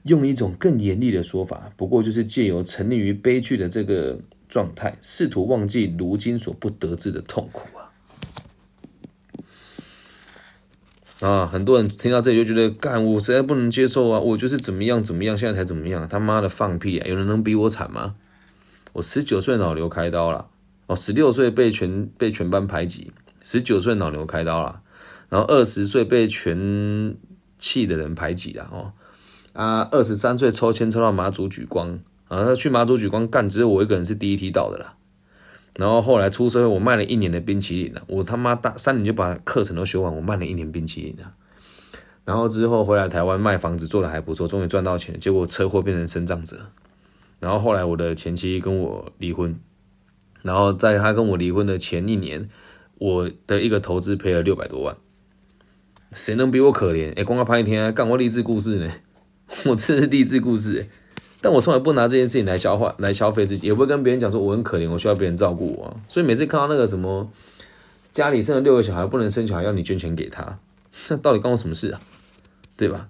用一种更严厉的说法，不过就是借由沉溺于悲剧的这个状态，试图忘记如今所不得志的痛苦。啊，啊很多人听到这里就觉得，干我实在不能接受啊！我就是怎么样怎么样，现在才怎么样？他妈的放屁啊！有人能比我惨吗？我十九岁脑瘤开刀了，哦，十六岁被全被全班排挤，十九岁脑瘤开刀了，然后二十岁被全系的人排挤了，哦，啊，二十三岁抽签抽到马祖举光，啊，他去马祖举光干，只有我一个人是第一梯到的啦。然后后来出社会，我卖了一年的冰淇淋了。我他妈大三年就把课程都学完，我卖了一年冰淇淋了。然后之后回来台湾卖房子做的还不错，终于赚到钱。结果车祸变成身障者。然后后来我的前妻跟我离婚。然后在他跟我离婚的前一年，我的一个投资赔了六百多万。谁能比我可怜？哎，光要拍一天干我励志故事呢？我这是励志故事。但我从来不拿这件事情来消化、来消费自己，也不会跟别人讲说我很可怜，我需要别人照顾我。所以每次看到那个什么家里生了六个小孩不能生小孩，要你捐钱给他，那到底关我什么事啊？对吧？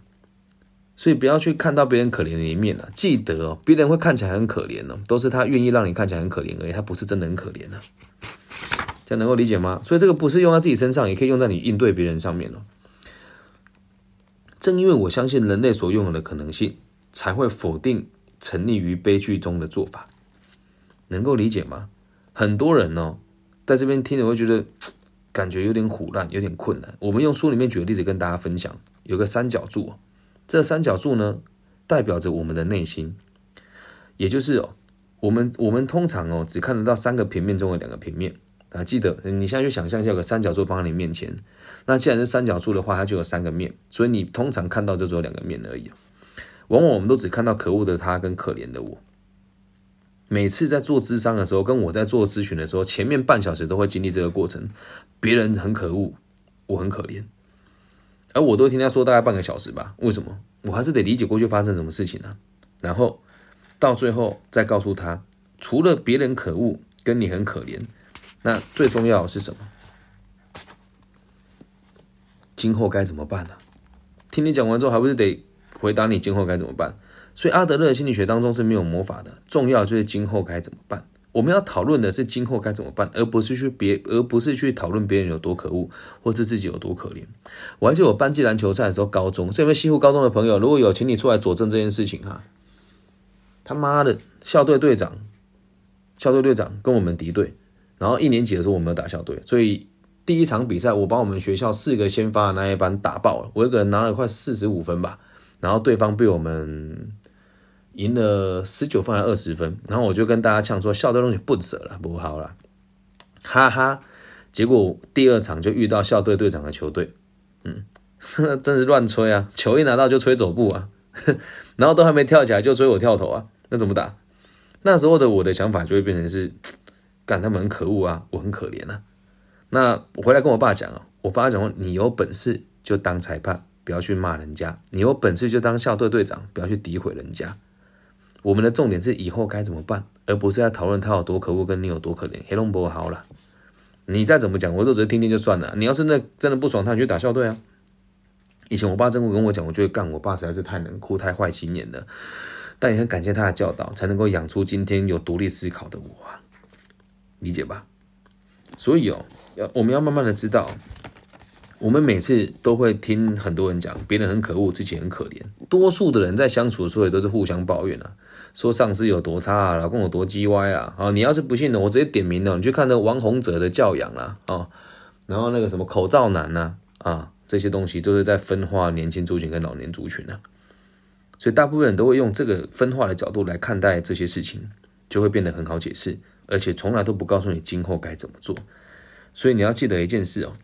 所以不要去看到别人可怜的一面了。记得哦，别人会看起来很可怜哦，都是他愿意让你看起来很可怜而已，他不是真的很可怜呢。这样能够理解吗？所以这个不是用在自己身上，也可以用在你应对别人上面哦。正因为我相信人类所拥有的可能性，才会否定。沉溺于悲剧中的做法，能够理解吗？很多人呢，在这边听着会觉得 感觉有点苦难，有点困难。我们用书里面举个例子跟大家分享，有个三角柱，这三角柱呢，代表着我们的内心，也就是哦，我们我们通常哦，只看得到三个平面中的两个平面啊。记得你现在去想象一下，有个三角柱放在你面前，那既然是三角柱的话，它就有三个面，所以你通常看到就只有两个面而已往往我们都只看到可恶的他跟可怜的我。每次在做咨商的时候，跟我在做咨询的时候，前面半小时都会经历这个过程。别人很可恶，我很可怜，而我都听他说大概半个小时吧。为什么？我还是得理解过去发生什么事情啊。然后到最后再告诉他，除了别人可恶，跟你很可怜，那最重要的是什么？今后该怎么办呢？听你讲完之后，还不是得回答你今后该怎么办？所以阿德勒心理学当中是没有魔法的，重要就是今后该怎么办。我们要讨论的是今后该怎么办，而不是去别，而不是去讨论别人有多可恶，或者自己有多可怜。我还记得我班级篮球赛的时候，高中这边西湖高中的朋友，如果有，请你出来佐证这件事情哈。他妈的，校队队长，校队队长跟我们敌对，然后一年级的时候我们有打校队，所以第一场比赛我把我们学校四个先发的那一班打爆了，我一个人拿了快四十五分吧，然后对方被我们。赢了十九分还二十分，然后我就跟大家呛说，校队东西不舍了，不好了，哈哈。结果第二场就遇到校队队长的球队，嗯，真是乱吹啊！球一拿到就吹走步啊，然后都还没跳起来就吹我跳投啊，那怎么打？那时候的我的想法就会变成是，干他们很可恶啊，我很可怜啊。那我回来跟我爸讲啊，我爸讲，你有本事就当裁判，不要去骂人家；你有本事就当校队队长，不要去诋毁人家。我们的重点是以后该怎么办，而不是要讨论他有多可恶，跟你有多可怜。黑龙博好了，你再怎么讲，我都只是听听就算了。你要真的真的不爽他，你就打校队啊。以前我爸真会跟我讲，我就会干。我爸实在是太冷酷、太坏心眼了，但也很感谢他的教导，才能够养出今天有独立思考的我啊。理解吧？所以哦，要我们要慢慢的知道。我们每次都会听很多人讲别人很可恶，自己很可怜。多数的人在相处的时候也都是互相抱怨啊，说上司有多差啊，老公有多叽歪啊。啊，你要是不信的，我直接点名了，你去看那王洪哲的教养啦，啊，然后那个什么口罩男呐，啊，这些东西都是在分化年轻族群跟老年族群啊。所以大部分人都会用这个分化的角度来看待这些事情，就会变得很好解释，而且从来都不告诉你今后该怎么做。所以你要记得一件事哦。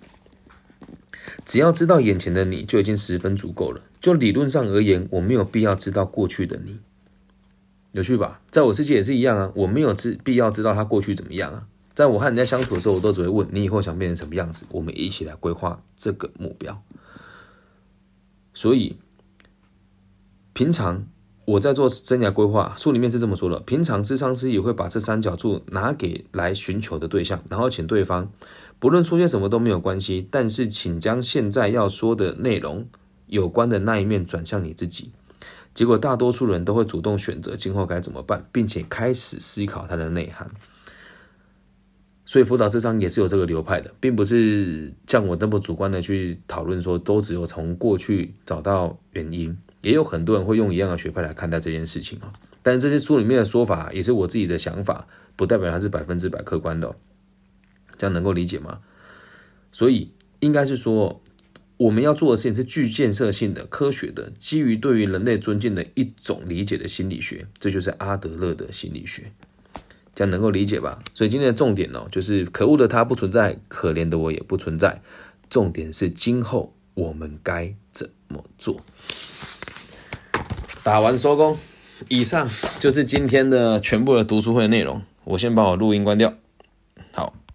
只要知道眼前的你就已经十分足够了。就理论上而言，我没有必要知道过去的你，有趣吧？在我世界也是一样啊，我没有知必要知道他过去怎么样啊。在我和人家相处的时候，我都只会问你以后想变成什么样子，我们一起来规划这个目标。所以，平常我在做生涯规划，书里面是这么说的：平常智商师也会把这三角柱拿给来寻求的对象，然后请对方。不论出现什么都没有关系，但是请将现在要说的内容有关的那一面转向你自己。结果大多数人都会主动选择今后该怎么办，并且开始思考它的内涵。所以辅导智商也是有这个流派的，并不是像我那么主观的去讨论说都只有从过去找到原因，也有很多人会用一样的学派来看待这件事情啊。但是这些书里面的说法也是我自己的想法，不代表它是百分之百客观的。这样能够理解吗？所以应该是说，我们要做的事情是具建设性的、科学的，基于对于人类尊敬的一种理解的心理学，这就是阿德勒的心理学。这样能够理解吧？所以今天的重点哦，就是可恶的他不存在，可怜的我也不存在。重点是今后我们该怎么做？打完收工。以上就是今天的全部的读书会内容。我先把我录音关掉。